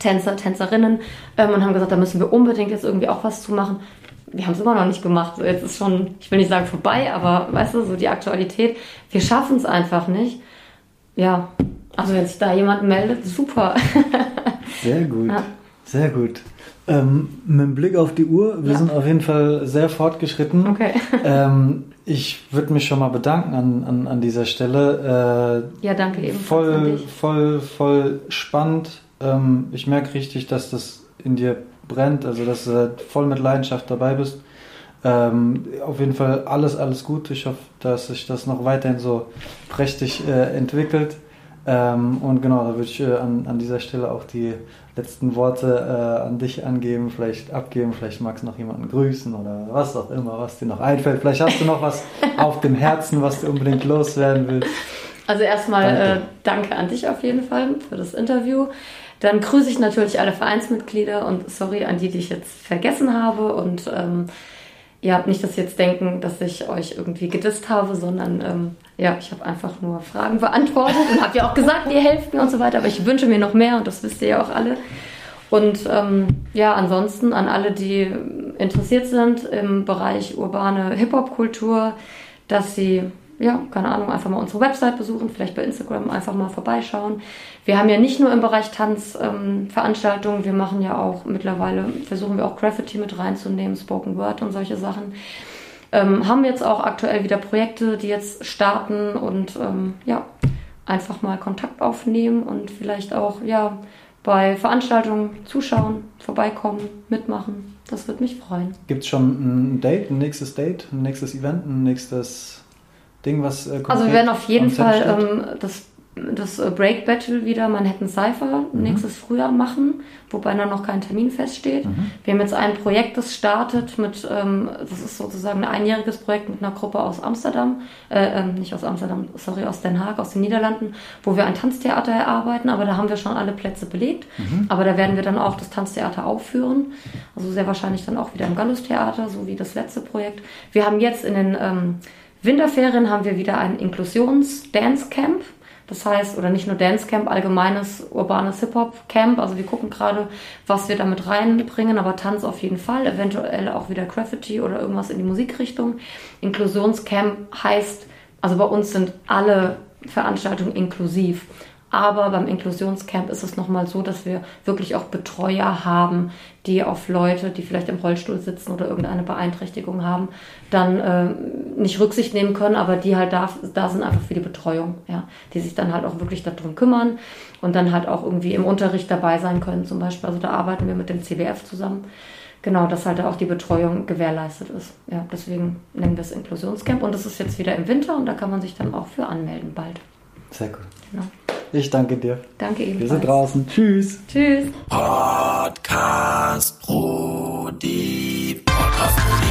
Tänzer, Tänzerinnen ähm, und haben gesagt, da müssen wir unbedingt jetzt irgendwie auch was zu machen. Wir haben es immer noch nicht gemacht. So, jetzt ist schon, ich will nicht sagen vorbei, aber weißt du, so die Aktualität. Wir schaffen es einfach nicht ja, also wenn sich da jemand meldet, super. Sehr gut, ja. sehr gut. Ähm, mit Blick auf die Uhr, wir ja. sind auf jeden Fall sehr fortgeschritten. Okay. ähm, ich würde mich schon mal bedanken an, an, an dieser Stelle. Äh, ja, danke eben. Voll, voll, voll spannend. Ähm, ich merke richtig, dass das in dir brennt, also dass du voll mit Leidenschaft dabei bist. Ähm, auf jeden Fall alles, alles gut. Ich hoffe, dass sich das noch weiterhin so prächtig äh, entwickelt. Ähm, und genau, da würde ich äh, an, an dieser Stelle auch die letzten Worte äh, an dich angeben, vielleicht abgeben, vielleicht magst du noch jemanden grüßen oder was auch immer, was dir noch einfällt. Vielleicht hast du noch was auf dem Herzen, was du unbedingt loswerden willst. Also erstmal danke. Äh, danke an dich auf jeden Fall für das Interview. Dann grüße ich natürlich alle Vereinsmitglieder und sorry an die, die ich jetzt vergessen habe und ähm, ja, nicht, dass Sie jetzt denken, dass ich euch irgendwie gedisst habe, sondern ähm, ja, ich habe einfach nur Fragen beantwortet und habe ja auch gesagt, ihr helft mir und so weiter, aber ich wünsche mir noch mehr und das wisst ihr ja auch alle. Und ähm, ja, ansonsten an alle, die interessiert sind im Bereich urbane Hip-Hop-Kultur, dass sie ja, keine Ahnung, einfach mal unsere Website besuchen, vielleicht bei Instagram einfach mal vorbeischauen. Wir haben ja nicht nur im Bereich Tanz ähm, Veranstaltungen, wir machen ja auch mittlerweile, versuchen wir auch Graffiti mit reinzunehmen, Spoken Word und solche Sachen. Ähm, haben jetzt auch aktuell wieder Projekte, die jetzt starten und ähm, ja, einfach mal Kontakt aufnehmen und vielleicht auch ja, bei Veranstaltungen zuschauen, vorbeikommen, mitmachen. Das würde mich freuen. Gibt es schon ein Date, ein nächstes Date, ein nächstes Event, ein nächstes Ding, was äh, Also wir werden auf jeden Fall ähm, das, das äh, Break Battle wieder Manhattan Cypher mhm. nächstes Frühjahr machen, wobei da noch kein Termin feststeht. Mhm. Wir haben jetzt ein Projekt, das startet mit, ähm, das ist sozusagen ein einjähriges Projekt mit einer Gruppe aus Amsterdam, äh, äh, nicht aus Amsterdam, sorry, aus Den Haag, aus den Niederlanden, wo wir ein Tanztheater erarbeiten, aber da haben wir schon alle Plätze belegt. Mhm. Aber da werden wir dann auch das Tanztheater aufführen. Also sehr wahrscheinlich dann auch wieder im Gallus Theater, so wie das letzte Projekt. Wir haben jetzt in den ähm, Winterferien haben wir wieder ein Inklusions-Dance-Camp. Das heißt, oder nicht nur Dance Camp, allgemeines urbanes Hip-Hop Camp. Also wir gucken gerade, was wir damit reinbringen, aber Tanz auf jeden Fall, eventuell auch wieder Graffiti oder irgendwas in die Musikrichtung. Inklusionscamp heißt, also bei uns sind alle Veranstaltungen inklusiv. Aber beim Inklusionscamp ist es nochmal so, dass wir wirklich auch Betreuer haben, die auf Leute, die vielleicht im Rollstuhl sitzen oder irgendeine Beeinträchtigung haben, dann äh, nicht Rücksicht nehmen können, aber die halt da, da sind einfach für die Betreuung, ja, die sich dann halt auch wirklich darum kümmern und dann halt auch irgendwie im Unterricht dabei sein können zum Beispiel. Also da arbeiten wir mit dem CBF zusammen. Genau, dass halt auch die Betreuung gewährleistet ist. Ja, deswegen nennen wir es Inklusionscamp und das ist jetzt wieder im Winter und da kann man sich dann auch für anmelden bald. Sehr gut. Genau. Ich danke dir. Danke Ihnen. Wir sind draußen. Tschüss. Tschüss. Podcast Brody. Podcast Brody.